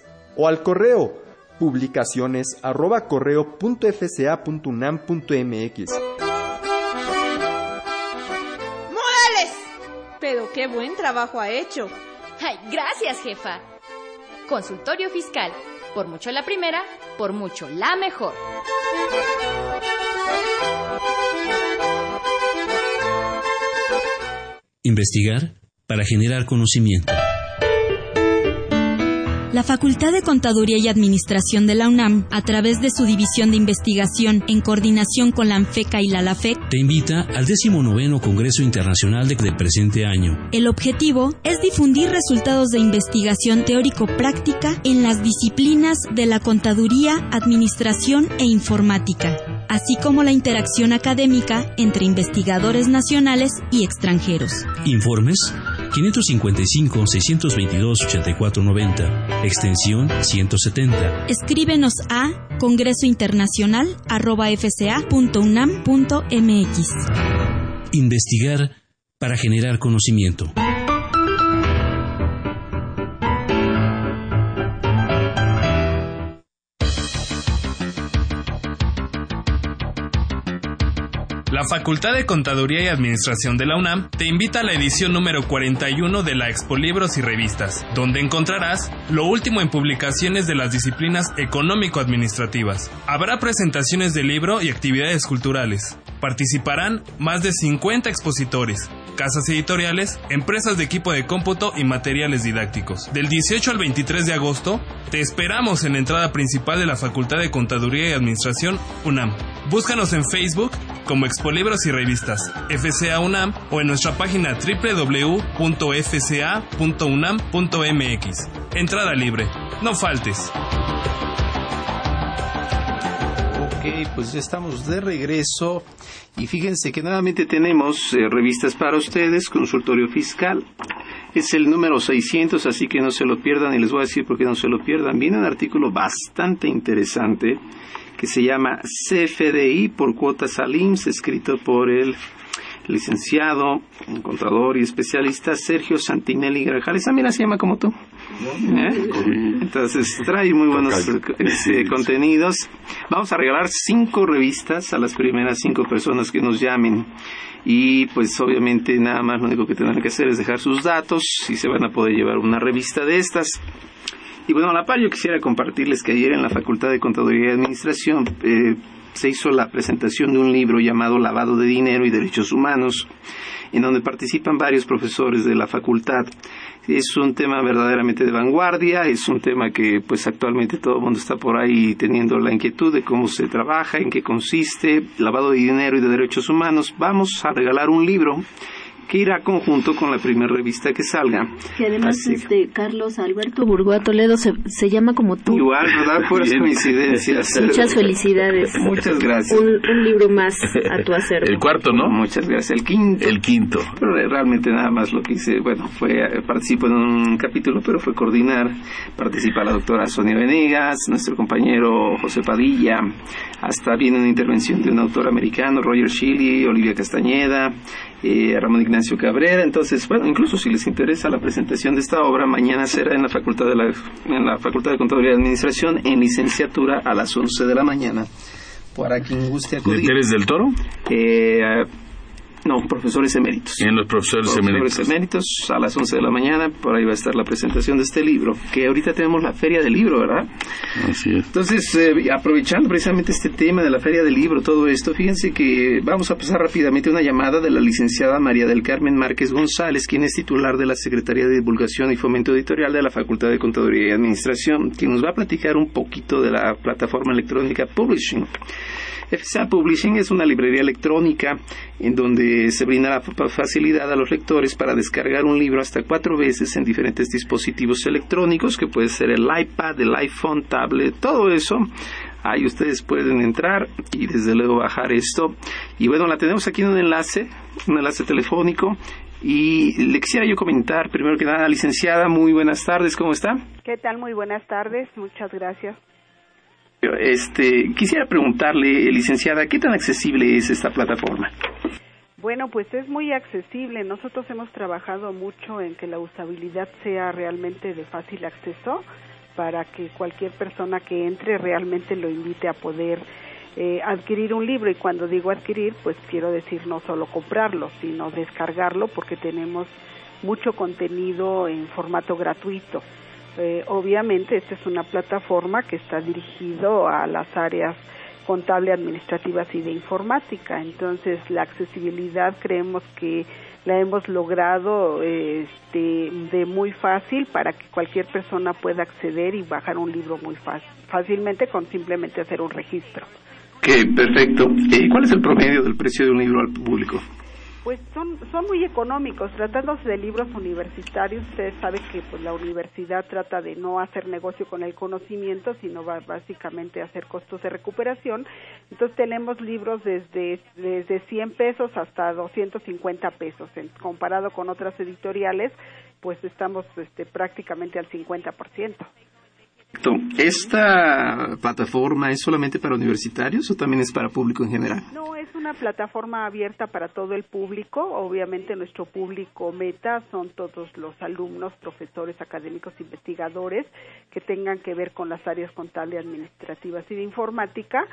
o al correo publicaciones arroba correo punto. Pero qué buen trabajo ha hecho. ¡Ay, gracias, jefa! Consultorio Fiscal. Por mucho la primera, por mucho la mejor. Investigar para generar conocimiento. La Facultad de Contaduría y Administración de la UNAM, a través de su División de Investigación en coordinación con la ANFECA y la LAFEC, te invita al 19 Congreso Internacional de, de presente año. El objetivo es difundir resultados de investigación teórico-práctica en las disciplinas de la contaduría, administración e informática, así como la interacción académica entre investigadores nacionales y extranjeros. Informes 555-622-8490, extensión 170. Escríbenos a congresointernacional.fca.unam.mx. Investigar para generar conocimiento. La Facultad de Contaduría y Administración de la UNAM te invita a la edición número 41 de la Expo Libros y Revistas, donde encontrarás lo último en publicaciones de las disciplinas económico-administrativas. Habrá presentaciones de libro y actividades culturales. Participarán más de 50 expositores, casas editoriales, empresas de equipo de cómputo y materiales didácticos. Del 18 al 23 de agosto, te esperamos en la entrada principal de la Facultad de Contaduría y Administración UNAM. Búscanos en Facebook como Expolibros y Revistas, FCA UNAM o en nuestra página www.fca.unam.mx. Entrada libre. No faltes. Ok, pues ya estamos de regreso y fíjense que nuevamente tenemos eh, revistas para ustedes, consultorio fiscal. Es el número 600, así que no se lo pierdan y les voy a decir por qué no se lo pierdan. Viene un artículo bastante interesante que se llama CFDI por cuotas ALIMS, escrito por el licenciado, contador y especialista Sergio Santinelli Grajales. Ah, mira, se llama como tú. ¿Eh? Entonces trae muy buenos este, contenidos. Vamos a regalar cinco revistas a las primeras cinco personas que nos llamen. Y pues obviamente nada más lo único que tendrán que hacer es dejar sus datos y se van a poder llevar una revista de estas. Y bueno, a la par yo quisiera compartirles que ayer en la Facultad de Contaduría y Administración eh, se hizo la presentación de un libro llamado Lavado de Dinero y Derechos Humanos, en donde participan varios profesores de la facultad. Es un tema verdaderamente de vanguardia, es un tema que pues actualmente todo el mundo está por ahí teniendo la inquietud de cómo se trabaja, en qué consiste, lavado de dinero y de derechos humanos. Vamos a regalar un libro que irá conjunto con la primera revista que salga. Que además, este, Carlos Alberto Burgoa Toledo se, se llama como tú. Igual, ¿verdad? <laughs> Puras coincidencias. <laughs> Muchas felicidades. Muchas gracias. Un, libro más a tu <laughs> hacer. El cuarto, ¿no? Muchas gracias. El quinto. El quinto. Pero realmente nada más lo que hice, bueno, fue, participo en un capítulo, pero fue coordinar. Participa la doctora Sonia Venegas, nuestro compañero José Padilla, hasta viene una intervención de un autor americano, Roger Shilley, Olivia Castañeda, eh, Ramón Ignacio Cabrera. Entonces, bueno, incluso si les interesa la presentación de esta obra, mañana será en la Facultad de, la, en la Facultad de Contaduría y Administración en licenciatura a las 11 de la mañana. Para quien guste acudir. ¿De Pérez del Toro? Eh, no, profesores eméritos. En los profesores, profesores eméritos. a las 11 de la mañana, por ahí va a estar la presentación de este libro, que ahorita tenemos la feria del libro, ¿verdad? Así es. Entonces, eh, aprovechando precisamente este tema de la feria del libro, todo esto, fíjense que vamos a pasar rápidamente una llamada de la licenciada María del Carmen Márquez González, quien es titular de la Secretaría de Divulgación y Fomento Editorial de la Facultad de Contaduría y Administración, que nos va a platicar un poquito de la plataforma electrónica Publishing. FSA Publishing es una librería electrónica en donde se brinda la facilidad a los lectores para descargar un libro hasta cuatro veces en diferentes dispositivos electrónicos, que puede ser el iPad, el iPhone, tablet, todo eso. Ahí ustedes pueden entrar y desde luego bajar esto. Y bueno, la tenemos aquí en un enlace, un enlace telefónico. Y le quisiera yo comentar, primero que nada, licenciada, muy buenas tardes, ¿cómo está? ¿Qué tal? Muy buenas tardes, muchas gracias. Este, quisiera preguntarle, licenciada, ¿qué tan accesible es esta plataforma? Bueno, pues es muy accesible. Nosotros hemos trabajado mucho en que la usabilidad sea realmente de fácil acceso para que cualquier persona que entre realmente lo invite a poder eh, adquirir un libro. Y cuando digo adquirir, pues quiero decir no solo comprarlo, sino descargarlo porque tenemos mucho contenido en formato gratuito. Eh, obviamente esta es una plataforma que está dirigido a las áreas contable, administrativas y de informática. Entonces la accesibilidad creemos que la hemos logrado este, de muy fácil para que cualquier persona pueda acceder y bajar un libro muy fácil, fácilmente con simplemente hacer un registro. Que perfecto. ¿Y cuál es el promedio del precio de un libro al público? Pues son, son muy económicos, tratándose de libros universitarios, usted sabe que pues la universidad trata de no hacer negocio con el conocimiento, sino va, básicamente hacer costos de recuperación. Entonces tenemos libros desde, desde 100 pesos hasta 250 pesos, en, comparado con otras editoriales, pues estamos este, prácticamente al 50%. ¿Esta plataforma es solamente para universitarios o también es para público en general? No, es una plataforma abierta para todo el público. Obviamente nuestro público meta son todos los alumnos, profesores, académicos, investigadores que tengan que ver con las áreas contables, administrativas y de informática,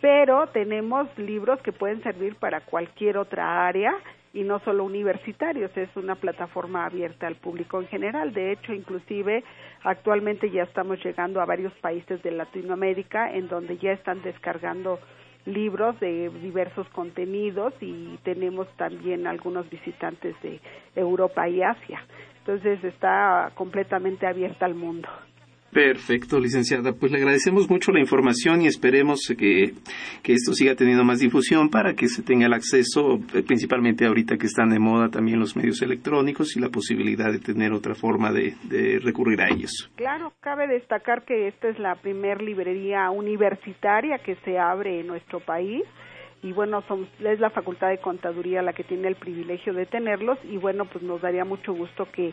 pero tenemos libros que pueden servir para cualquier otra área y no solo universitarios, es una plataforma abierta al público en general. De hecho, inclusive actualmente ya estamos llegando a varios países de Latinoamérica en donde ya están descargando libros de diversos contenidos y tenemos también algunos visitantes de Europa y Asia. Entonces está completamente abierta al mundo. Perfecto, licenciada. Pues le agradecemos mucho la información y esperemos que, esto siga teniendo más difusión para que se tenga el acceso, eh, principalmente ahorita que están de moda también los medios electrónicos y la posibilidad de tener otra forma de, recurrir a ellos. Claro, cabe destacar que esta es la primer librería universitaria que se abre en nuestro país y bueno, es la Facultad de Contaduría la que tiene el privilegio de tenerlos y bueno, pues nos daría mucho gusto que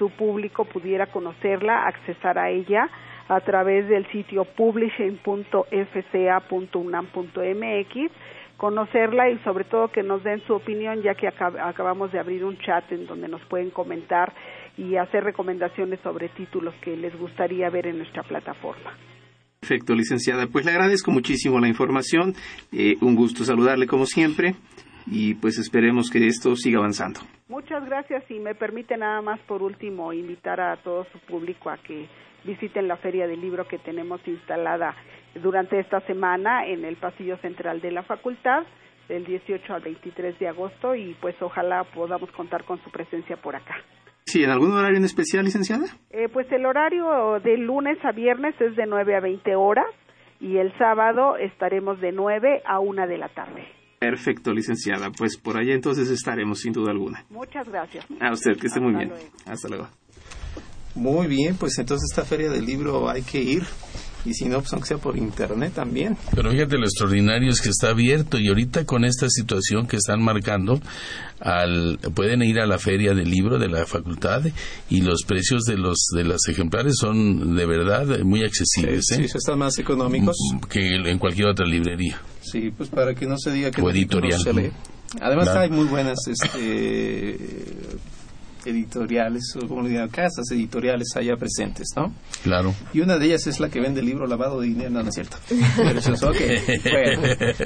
su público pudiera conocerla, accesar a ella a través del sitio publishing.fca.unam.mx conocerla y sobre todo que nos den su opinión ya que acabamos de abrir un chat en donde nos pueden comentar y hacer recomendaciones sobre títulos que les gustaría ver en nuestra plataforma. Perfecto, licenciada. Pues le agradezco muchísimo la información. Eh, un gusto saludarle como siempre y pues esperemos que esto siga avanzando. Muchas gracias y me permite nada más por último invitar a todo su público a que visiten la feria del libro que tenemos instalada durante esta semana en el pasillo central de la facultad del 18 al 23 de agosto y pues ojalá podamos contar con su presencia por acá. Sí, ¿en algún horario en especial, licenciada? Eh, pues el horario de lunes a viernes es de 9 a 20 horas y el sábado estaremos de 9 a 1 de la tarde. Perfecto, licenciada. Pues por allá entonces estaremos, sin duda alguna. Muchas gracias. A usted, que esté muy bien. Hasta luego. Muy bien, pues entonces esta feria del libro hay que ir y si no, pues aunque sea por internet también. Pero fíjate, lo extraordinario es que está abierto y ahorita con esta situación que están marcando, al, pueden ir a la feria del libro de la facultad y los precios de los de los ejemplares son de verdad muy accesibles. Sí, ¿eh? sí están más económicos. Mm, que en cualquier otra librería. Sí, pues para que no se diga que o editorial. No se lee. Además hay muy buenas este, editoriales, o como digan, casas editoriales allá presentes, ¿no? Claro. Y una de ellas es la que vende el libro lavado de dinero, no, no es cierto. <laughs>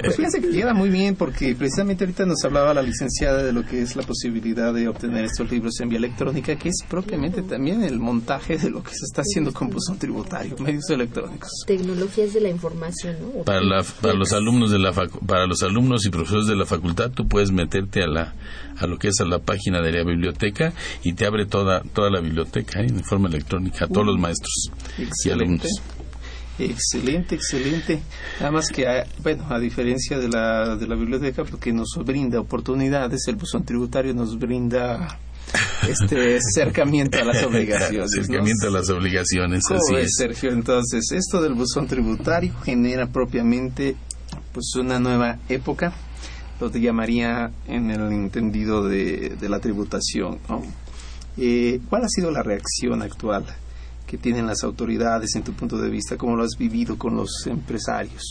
Pues fíjense que queda muy bien porque precisamente ahorita nos hablaba la licenciada de lo que es la posibilidad de obtener estos libros en vía electrónica, que es propiamente también el montaje de lo que se está haciendo con buzón tributario, medios electrónicos. Tecnologías de la información, ¿no? Para, para los alumnos de la para los alumnos y profesores de la facultad, tú puedes meterte a la a lo que es a la página de la biblioteca y te abre toda, toda la biblioteca ¿eh? en forma electrónica a todos los maestros y alumnos. Excelente, excelente. Nada más que, ah, bueno, a diferencia de la, de la biblioteca, porque nos brinda oportunidades, el buzón tributario nos brinda este <laughs> acercamiento a las obligaciones. acercamiento a las obligaciones, así es, Sergio? Entonces, esto del buzón tributario genera propiamente pues una nueva época, lo llamaría en el entendido de, la tributación. ¿no? Eh, ¿Cuál ha sido la reacción actual que tienen las autoridades en tu punto de vista? ¿Cómo lo has vivido con los empresarios?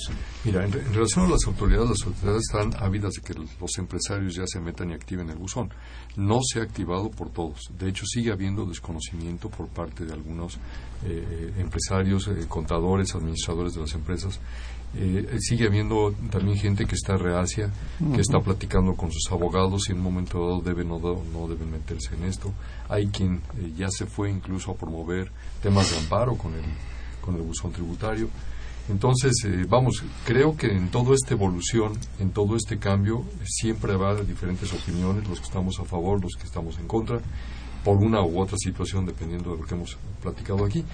Mira, en, relación a las autoridades, las autoridades están ávidas de que los empresarios ya se metan y activen el buzón. No se ha activado por todos. De hecho, sigue habiendo desconocimiento por parte de algunos eh, empresarios, eh, contadores, administradores de las empresas eh, sigue habiendo también gente que está reacia, que está platicando con sus abogados y en un momento dado deben o no, deben meterse en esto. Hay quien eh, ya se fue incluso a promover temas de amparo con el, con el buzón tributario. Entonces, eh, vamos, creo que en toda esta evolución, en todo este cambio, siempre va diferentes opiniones, los que estamos a favor, los que estamos en contra, por una u otra situación, dependiendo de lo que hemos platicado aquí.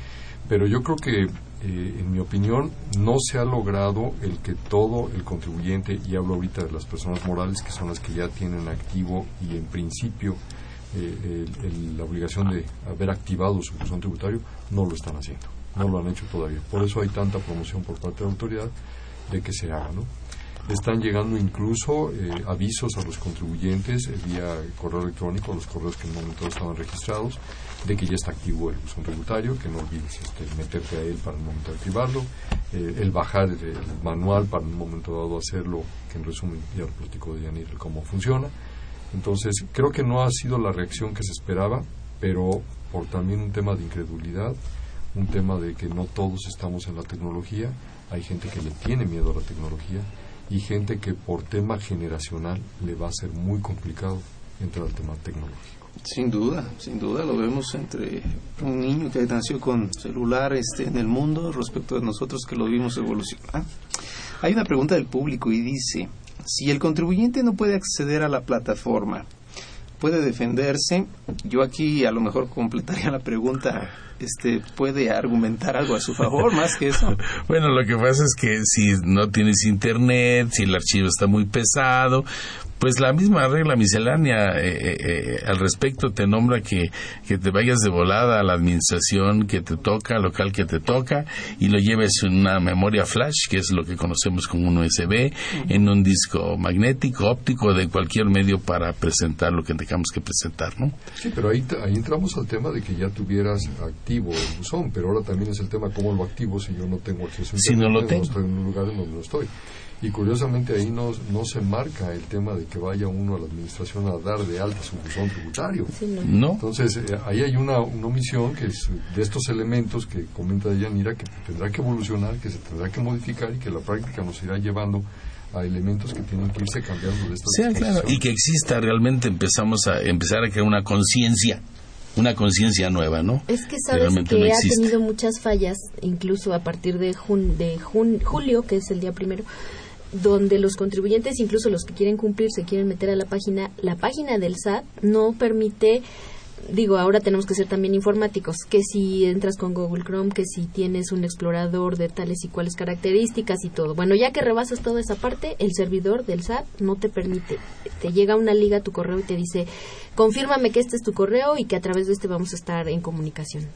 Pero yo creo que eh, en mi opinión, no se ha logrado el que todo el contribuyente, y hablo ahorita de las personas morales, que son las que ya tienen activo y en principio eh, la obligación de haber activado su función tributario, no lo están haciendo, no lo han hecho todavía. Por eso hay tanta promoción por parte de la autoridad de que se haga, ¿no? Están llegando incluso eh, avisos a los contribuyentes vía correo electrónico, a los correos que en un momento estaban registrados, de que ya está activo el buzón tributario, que no olvides este, meterte a él para un momento activarlo, eh, el bajar el, manual para un momento dado hacerlo, que en resumen ya lo platico de Yanir cómo funciona. Entonces, creo que no ha sido la reacción que se esperaba, pero por también un tema de incredulidad, un tema de que no todos estamos en la tecnología, hay gente que le tiene miedo a la tecnología y gente que por tema generacional le va a ser muy complicado entrar al tema tecnológico. Sin duda, sin duda lo vemos entre un niño que nació con celular este, en el mundo respecto de nosotros que lo vimos evolucionar. Hay una pregunta del público y dice, si el contribuyente no puede acceder a la plataforma, puede defenderse. Yo aquí a lo mejor completaría la pregunta, este, puede argumentar algo a su favor más que eso. <laughs> bueno, lo que pasa es que si no tienes internet, si el archivo está muy pesado, pues la misma regla miscelánea eh, eh, eh, al respecto te nombra que, que, te vayas de volada a la administración que te toca, local que te toca, y lo lleves en una memoria flash, que es lo que conocemos como un USB, en un disco magnético, óptico, de cualquier medio para presentar lo que tengamos que presentar, ¿no? Sí, pero ahí, ahí entramos al tema de que ya tuvieras activo el buzón, pero ahora también es el tema cómo lo activo si yo no tengo acceso a internet, si no lo tengo. estoy en un lugar en donde no estoy. Y curiosamente ahí no, no se marca el tema de que vaya uno a la administración a dar de alta su buzón tributario. no. Entonces eh, ahí hay una, una, omisión que es de estos elementos que comenta Yanira que tendrá que evolucionar, que se tendrá que modificar y que la práctica nos irá llevando a elementos que tienen que irse cambiando de estas claro, y que exista realmente empezamos a empezar a crear una conciencia una conciencia nueva, ¿no? Es que sabes que, ha tenido muchas fallas, incluso a partir de, de julio, que es el día primero, donde los contribuyentes, incluso los que quieren cumplir, se quieren meter a la página, la página del SAT no permite digo, ahora tenemos que ser también informáticos, que si entras con Google Chrome, que si tienes un explorador de tales y cuales características y todo. Bueno, ya que rebasas toda esa parte, el servidor del SAT no te permite. Te llega una liga a tu correo y te dice, confírmame que este es tu correo y que a través de este vamos a estar en comunicación.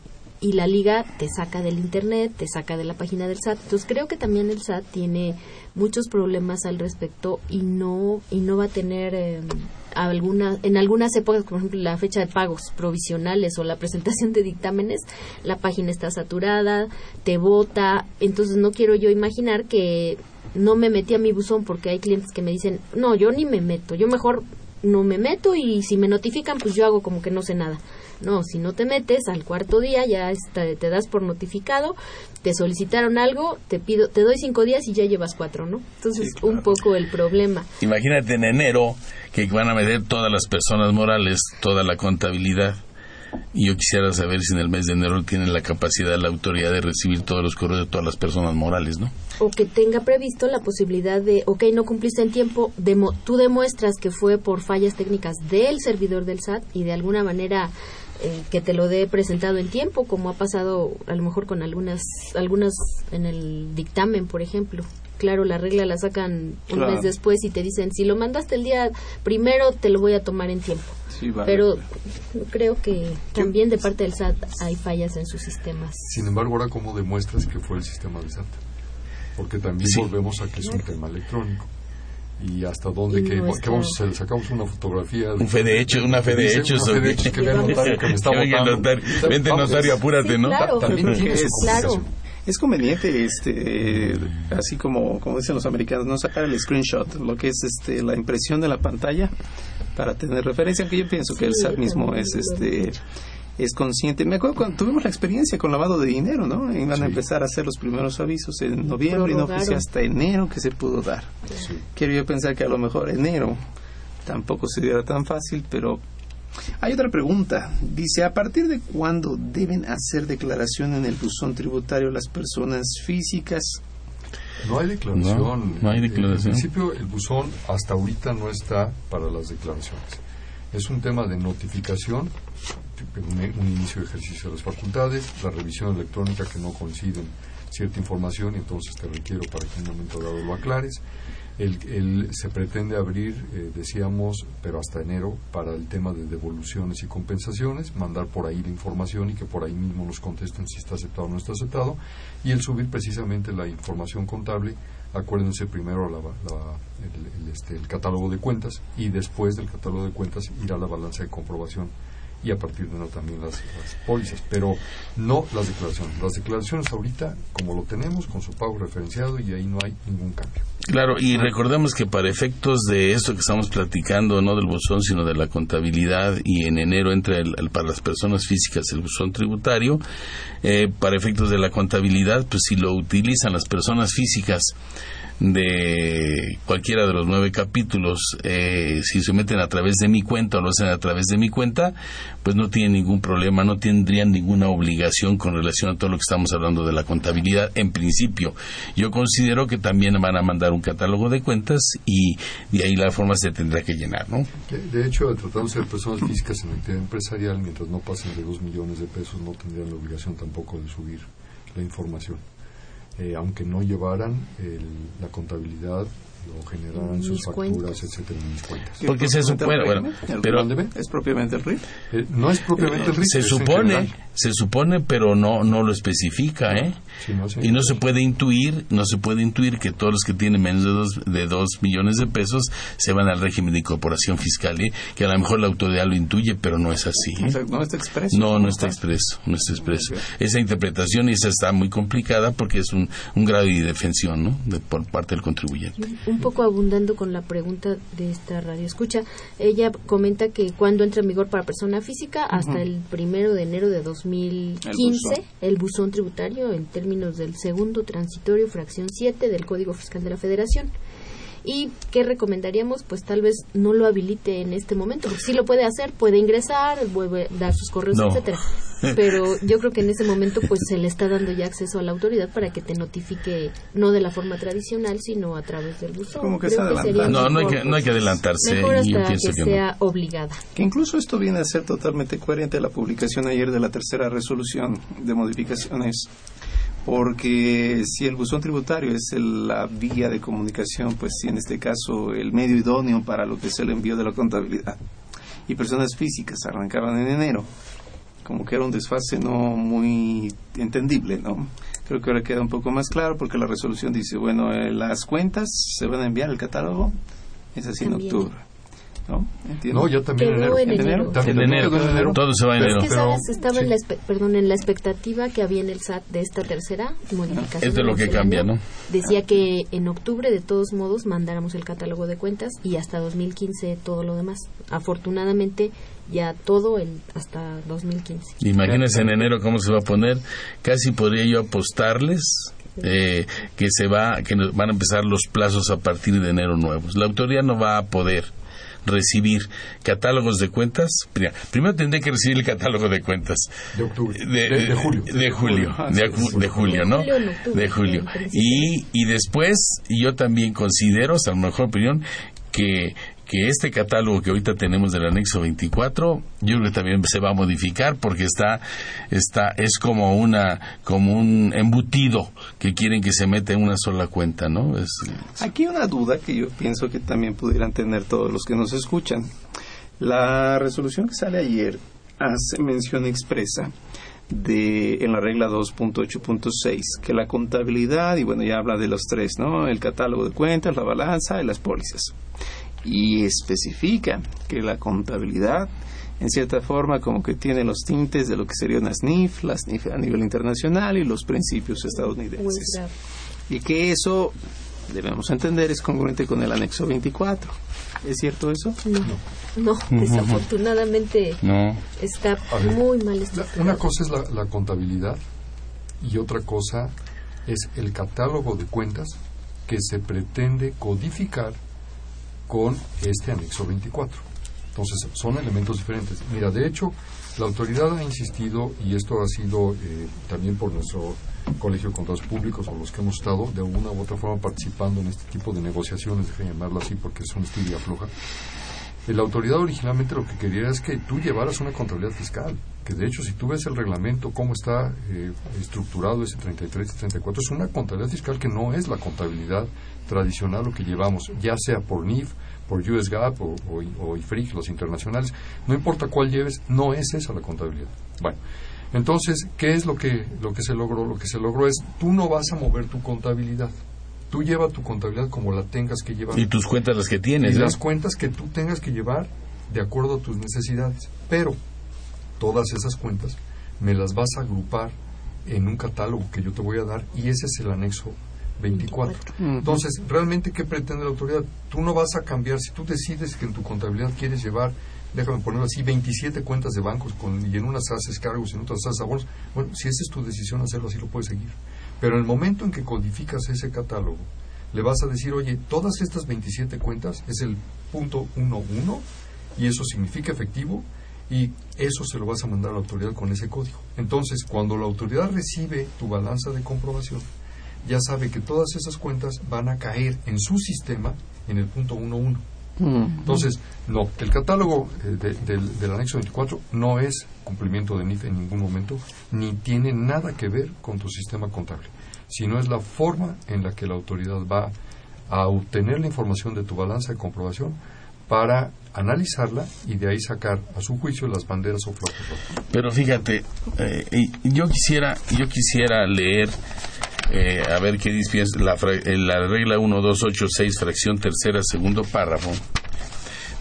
Y la liga te saca del Internet, te saca de la página del SAT. Entonces creo que también el SAT tiene muchos problemas al respecto y no, y no va a tener... Eh, alguna, en algunas épocas, por ejemplo, la fecha de pagos provisionales o la presentación de dictámenes, la página está saturada, te vota, entonces no quiero yo imaginar que no me metí a mi buzón porque hay clientes que me dicen, no, yo ni me meto, yo mejor no me meto y si me notifican, pues yo hago como que no sé nada. No, si no te metes al cuarto día ya te das por notificado, te solicitaron algo, te pido, te doy cinco días y ya llevas cuatro, ¿no? Entonces un poco el problema. Imagínate en enero que van a meter todas las personas morales, toda la contabilidad. Y yo quisiera saber si en el mes de enero tienen la capacidad, la autoridad de recibir todos los correos de todas las personas morales, ¿no? O que tenga previsto la posibilidad de, ok, no cumpliste en tiempo, tú demuestras que fue por fallas técnicas del servidor del SAT y de alguna manera eh, que te lo dé presentado en tiempo, como ha pasado a lo mejor con algunas, algunas en el dictamen, por ejemplo. Claro, la regla la sacan un mes después y te dicen, si lo mandaste el día primero, te lo voy a tomar en tiempo. Pero creo que también de parte del SAT hay fallas en sus sistemas. Sin embargo, ahora, ¿cómo demuestras que fue el sistema del SAT? Porque también volvemos a que es un tema electrónico y hasta dónde que, vamos a hacer sacamos una fotografía. Un fe de hecho una fe de hechos una fe de hechos que vea notario que me está <laughs> votando. vente notario apúrate no también es, claro. es conveniente este así como como dicen los americanos no sacar el screenshot lo que es este la impresión de la pantalla para tener referencia aunque yo pienso que el SAT mismo es este es consciente. Me acuerdo cuando tuvimos la experiencia con lavado de dinero, ¿no? Iban a empezar a hacer los primeros avisos en noviembre y no fue hasta enero que se pudo dar. Quiero yo pensar que a lo mejor enero tampoco sería tan fácil, pero hay otra pregunta. Dice, ¿a partir de cuándo deben hacer declaración en el buzón tributario las personas físicas? No hay declaración. no hay declaración. En principio, el buzón hasta ahorita no está para las declaraciones. Es un tema de notificación un, inicio de ejercicio de las facultades, la revisión electrónica que no coinciden cierta información entonces te requiero para que en un momento dado lo aclares. El, se pretende abrir, eh, decíamos, pero hasta enero, para el tema de devoluciones y compensaciones, mandar por ahí la información y que por ahí mismo nos contesten si está aceptado o no está aceptado, y el subir precisamente la información contable, acuérdense primero la, el, este, el catálogo de cuentas y después del catálogo de cuentas ir a la balanza de comprobación y a partir de no también las, pólizas, pero no las declaraciones. Las declaraciones ahorita, como lo tenemos, con su pago referenciado y ahí no hay ningún cambio. Claro, y recordemos que para efectos de esto que estamos platicando, no del buzón, sino de la contabilidad, y en enero entra el, para las personas físicas el buzón tributario, eh, para efectos de la contabilidad, pues si lo utilizan las personas físicas, de cualquiera de los nueve capítulos, eh, si se meten a través de mi cuenta o lo hacen a través de mi cuenta, pues no tienen ningún problema, no tendrían ninguna obligación con relación a todo lo que estamos hablando de la contabilidad. En principio, yo considero que también van a mandar un catálogo de cuentas y de ahí la forma se tendrá que llenar, ¿no? De hecho, tratándose de personas físicas en actividad empresarial, mientras no pasen de dos millones de pesos, no tendrían la obligación tampoco de subir la información. Eh, aunque no llevaran la contabilidad lo generarán sus facturas, etcétera, en mis cuentas. Porque se supone, bueno, pero es propiamente el RIF. Eh, no es propiamente el RIF. Se supone, se supone, pero no no lo especifica, ¿eh? y no se puede intuir, no se puede intuir que todos los que tienen menos de dos, de dos millones de pesos se van al régimen de incorporación fiscal, ¿eh? que a lo mejor la autoridad lo intuye, pero no es así. ¿eh? No está expreso. No, no está expreso, no está expreso. Esa interpretación y esa está muy complicada porque es un, un grado de indefensión, ¿no? De, por parte del contribuyente. Un poco abundando con la pregunta de esta radio escucha, ella comenta que cuando entra en vigor para persona física hasta el primero de enero de 2015 el buzón, tributario en términos del segundo transitorio fracción 7 del Código Fiscal de la Federación y qué recomendaríamos pues tal vez no lo habilite en este momento. Sí lo puede hacer puede ingresar vuelve a dar sus correos etcétera. Pero yo creo que en ese momento pues se le está dando ya acceso a la autoridad para que te notifique no de la forma tradicional sino a través del buzón. Como que, no no hay que, no hay que adelantarse mejor hasta que, sea obligada. Que incluso esto viene a ser totalmente coherente a la publicación ayer de la tercera resolución de modificaciones porque si el buzón tributario es la vía de comunicación, pues si en este caso el medio idóneo para lo que es el envío de la contabilidad y personas físicas arrancaban en enero, como que era un desfase no muy entendible, ¿no? Creo que ahora queda un poco más claro porque la resolución dice, bueno, eh, las cuentas se van a enviar al catálogo, es así en octubre. ¿No? No, ya también en enero. En enero. En enero. Todo se va en enero. Es que, ¿sabes? Estaba en la, perdón, en la expectativa que había en el SAT de esta tercera modificación. Es de lo que cambia, ¿no? Decía que en octubre, de todos modos, mandáramos el catálogo de cuentas y hasta 2015 todo lo demás. Afortunadamente, ya todo el, hasta 2015. Imagínense en enero cómo se va a poner. Casi podría yo apostarles eh, que se va que van a empezar los plazos a partir de enero nuevos. La autoridad no va a poder recibir catálogos de cuentas. Primero tendré que recibir el catálogo de cuentas. De octubre. De, julio. De julio, de, julio, ¿no? De julio. Y, y después, yo también considero, hasta lo mejor opinión, que que este catálogo que ahorita tenemos del anexo 24, yo creo que también se va a modificar porque está, está, es como una, como un embutido que quieren que se meta en una sola cuenta, ¿no? Es, Aquí una duda que yo pienso que también pudieran tener todos los que nos escuchan. La resolución que sale ayer hace mención expresa de en la regla 2.8.6 que la contabilidad y bueno ya habla de los tres no el catálogo de cuentas la balanza y las pólizas y especifica que la contabilidad en cierta forma como que tiene los tintes de lo que sería una SNIF, la SNIF a nivel internacional y los principios estadounidenses. Y que eso, debemos entender, es congruente con el anexo 24. ¿Es cierto eso? No, no, desafortunadamente no. está muy mal estructurado. Una cosa es la, la contabilidad y otra cosa es el catálogo de cuentas que se pretende codificar con este anexo 24. Entonces, son elementos diferentes. Mira, de hecho, la autoridad ha insistido, y esto ha sido eh, también por nuestro Colegio de Contratos Públicos o los que hemos estado de una u otra forma participando en este tipo de negociaciones, deje llamarlo así porque es una estudia floja. La autoridad originalmente lo que quería es que tú llevaras una contabilidad fiscal, que de hecho si tú ves el reglamento, cómo está eh, estructurado ese 33 y 34, es una contabilidad fiscal que no es la contabilidad tradicional lo que llevamos, ya sea por NIF, por US GAAP o, o, IFRIC, los internacionales, no importa cuál lleves, no es esa la contabilidad. Bueno, entonces, ¿qué es lo que, lo que se logró? Lo que se logró es, tú no vas a mover tu contabilidad. Tú lleva tu contabilidad como la tengas que llevar. Y tus cuentas las que tienes. Y las cuentas que tú tengas que llevar de acuerdo a tus necesidades. Pero todas esas cuentas me las vas a agrupar en un catálogo que yo te voy a dar y ese es el anexo 24. Entonces, ¿realmente qué pretende la autoridad? Tú no vas a cambiar, si tú decides que en tu contabilidad quieres llevar, déjame ponerlo así, 27 cuentas de bancos con, y en unas haces cargos y en otras haces abonos, bueno, si esa es tu decisión hacerlo así, lo puedes seguir. Pero el momento en que codificas ese catálogo, le vas a decir, oye, todas estas 27 cuentas es el punto 11 y eso significa efectivo y eso se lo vas a mandar a la autoridad con ese código. Entonces, cuando la autoridad recibe tu balanza de comprobación, ya sabe que todas esas cuentas van a caer en su sistema en el punto 1.1. Mm. Entonces, no, el catálogo eh, del, anexo 24 no es cumplimiento de NIF en ningún momento, ni tiene nada que ver con tu sistema contable, sino es la forma en la que la autoridad va a obtener la información de tu balanza de comprobación para analizarla y de ahí sacar a su juicio las banderas o flojos. Pero fíjate, eh, yo quisiera yo quisiera leer eh, a ver qué dice la, la regla 1286 fracción tercera segundo párrafo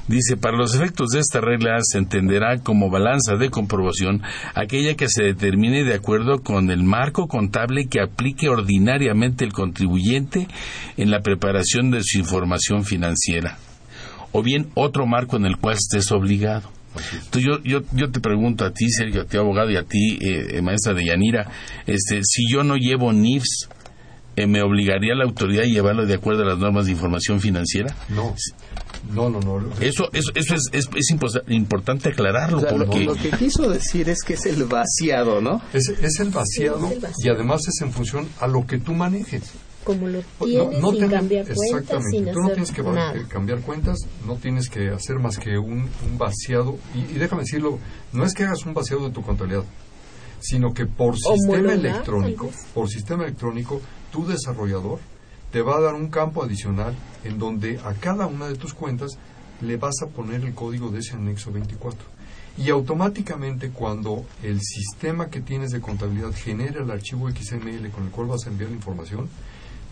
Dice, para los efectos de esta regla se entenderá como balanza de comprobación aquella que se determine de acuerdo con el marco contable que aplique ordinariamente el contribuyente en la preparación de su información financiera, o bien otro marco en el cual estés obligado. Entonces yo, yo, yo te pregunto a ti, Sergio, a ti abogado y a ti, eh, maestra de Yanira, este, si yo no llevo NIFS, eh, ¿me obligaría la autoridad a llevarlo de acuerdo a las normas de información financiera? No. No, no, no. Eso, eso, eso es, es, importante aclararlo. porque... Lo, que quiso decir es que es el vaciado, ¿no? Es, es, el, vaciado, y además es en función a lo que tú manejes. Como lo tienes no, sin cambiar cuentas, sin tú no tienes que cambiar cuentas, no tienes que hacer más que un, un vaciado. Y, y, déjame decirlo, no es que hagas un vaciado de tu contabilidad, sino que por sistema electrónico, por sistema electrónico, tu desarrollador te va a dar un campo adicional en donde a cada una de tus cuentas le vas a poner el código de ese anexo 24. Y automáticamente cuando el sistema que tienes de contabilidad genera el archivo XML con el cual vas a enviar la información,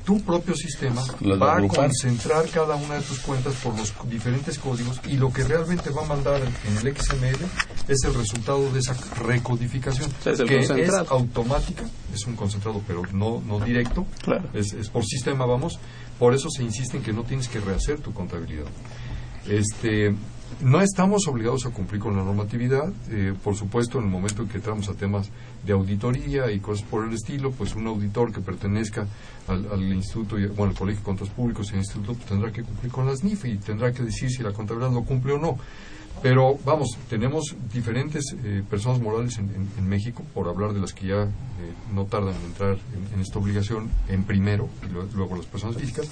tu propio sistema va a concentrar cada una de tus cuentas por los diferentes códigos y lo que realmente va a mandar en el XML es el resultado de esa recodificación, que es automática, es un concentrado pero no, no directo, es, es por sistema, vamos, por eso se insiste en que no tienes que rehacer tu contabilidad. Este, no estamos obligados a cumplir con la normatividad. Eh, por supuesto, en el momento en que entramos a temas de auditoría y cosas por el estilo, pues un auditor que pertenezca al, instituto, bueno, al Colegio de Contas Públicos y al instituto tendrá que cumplir con las NIF y tendrá que decir si la contabilidad lo cumple o no. Pero vamos, tenemos diferentes eh, personas morales en, México, por hablar de las que ya eh, no tardan en entrar en, esta obligación en primero y luego las personas físicas,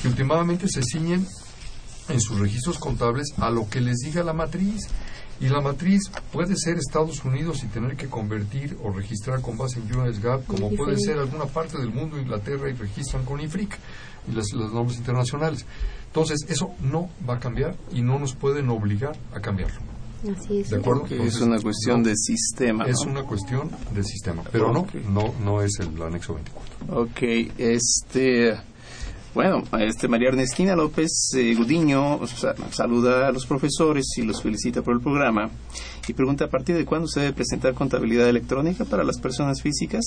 que últimamente se ciñen en sus registros contables a lo que les diga la matriz. Y la matriz puede ser Estados Unidos y tener que convertir o registrar con base en UNSGAP, como puede ser alguna parte del mundo, Inglaterra, y registran con IFRIC y las, normas internacionales. Entonces, eso no va a cambiar y no nos pueden obligar a cambiarlo. Así es. ¿De acuerdo? es una cuestión de sistema. Es una cuestión de sistema, pero no, no, no es el anexo 24. Ok, este. Bueno, este María Ernestina López eh, Gudiño saluda a los profesores y los felicita por el programa y pregunta a partir de cuándo se debe presentar contabilidad electrónica para las personas físicas.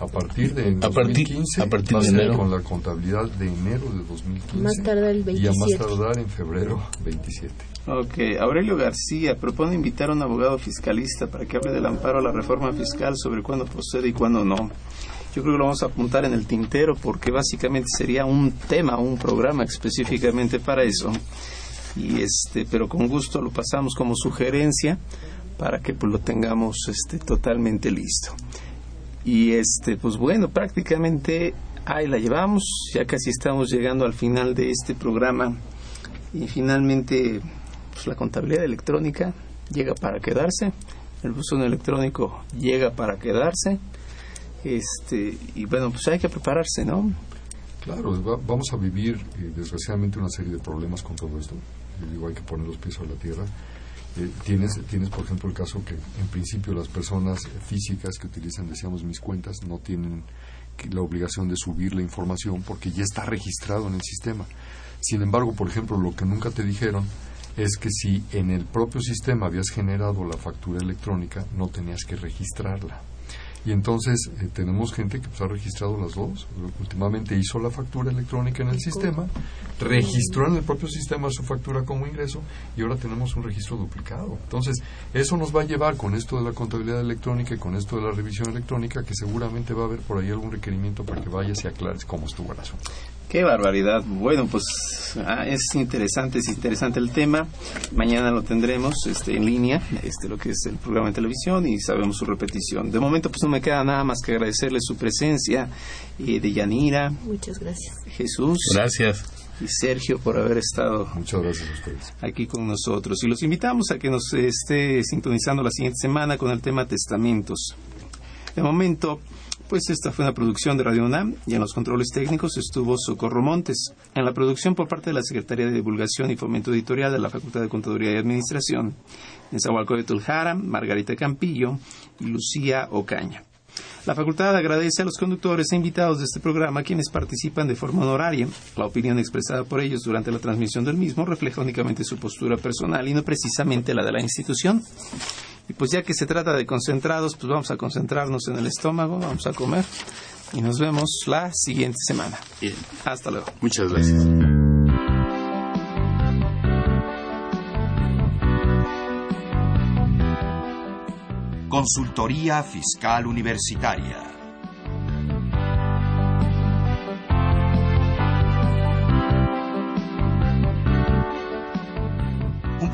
A partir de 2015, a partir, de enero. con la contabilidad de enero de 2015 más tardar el 27. y a más tardar en febrero 27. Ok, Aurelio García propone invitar a un abogado fiscalista para que hable del amparo a la reforma fiscal sobre cuándo procede y cuándo no. Yo creo que lo vamos a apuntar en el tintero porque básicamente sería un tema, un programa específicamente para eso. Y este, pero con gusto lo pasamos como sugerencia para que pues, lo tengamos este, totalmente listo. Y este, pues bueno, prácticamente ahí la llevamos, ya casi estamos llegando al final de este programa. Y finalmente, pues la contabilidad electrónica llega para quedarse, el buzón electrónico llega para quedarse este, y bueno, pues hay que prepararse, ¿no? Claro, vamos a vivir eh, desgraciadamente una serie de problemas con todo esto. Yo digo, hay que poner los pies a la tierra. Eh, tienes, tienes, por ejemplo, el caso que en principio las personas físicas que utilizan, decíamos, mis cuentas, no tienen la obligación de subir la información porque ya está registrado en el sistema. Sin embargo, por ejemplo, lo que nunca te dijeron es que si en el propio sistema habías generado la factura electrónica, no tenías que registrarla. Y entonces eh, tenemos gente que pues, ha registrado las dos. Últimamente hizo la factura electrónica en el sistema, registró en el propio sistema su factura como ingreso y ahora tenemos un registro duplicado. Entonces, eso nos va a llevar con esto de la contabilidad electrónica y con esto de la revisión electrónica que seguramente va a haber por ahí algún requerimiento para que vayas y aclares cómo estuvo el asunto. Qué barbaridad. Bueno, pues ah, es interesante, es interesante el tema. Mañana lo tendremos este, en línea, este, lo que es el programa de televisión y sabemos su repetición. De momento, pues no me queda nada más que agradecerle su presencia eh, de Yanira. Muchas gracias. Jesús. Gracias. Y Sergio por haber estado Muchas gracias a ustedes. aquí con nosotros. Y los invitamos a que nos esté sintonizando la siguiente semana con el tema testamentos. De momento, Pues esta fue una producción de Radio UNAM y en los controles técnicos estuvo Socorro Montes. En la producción por parte de la Secretaría de Divulgación y Fomento Editorial de la Facultad de Contaduría y Administración, en de Tuljara, Margarita Campillo y Lucía Ocaña. La facultad agradece a los conductores e invitados de este programa quienes participan de forma honoraria. La opinión expresada por ellos durante la transmisión del mismo refleja únicamente su postura personal y no precisamente la de la institución. Y pues ya que se trata de concentrados, pues vamos a concentrarnos en el estómago, vamos a comer y nos vemos la siguiente semana. Bien. Hasta luego. Muchas gracias. Consultoría Fiscal Universitaria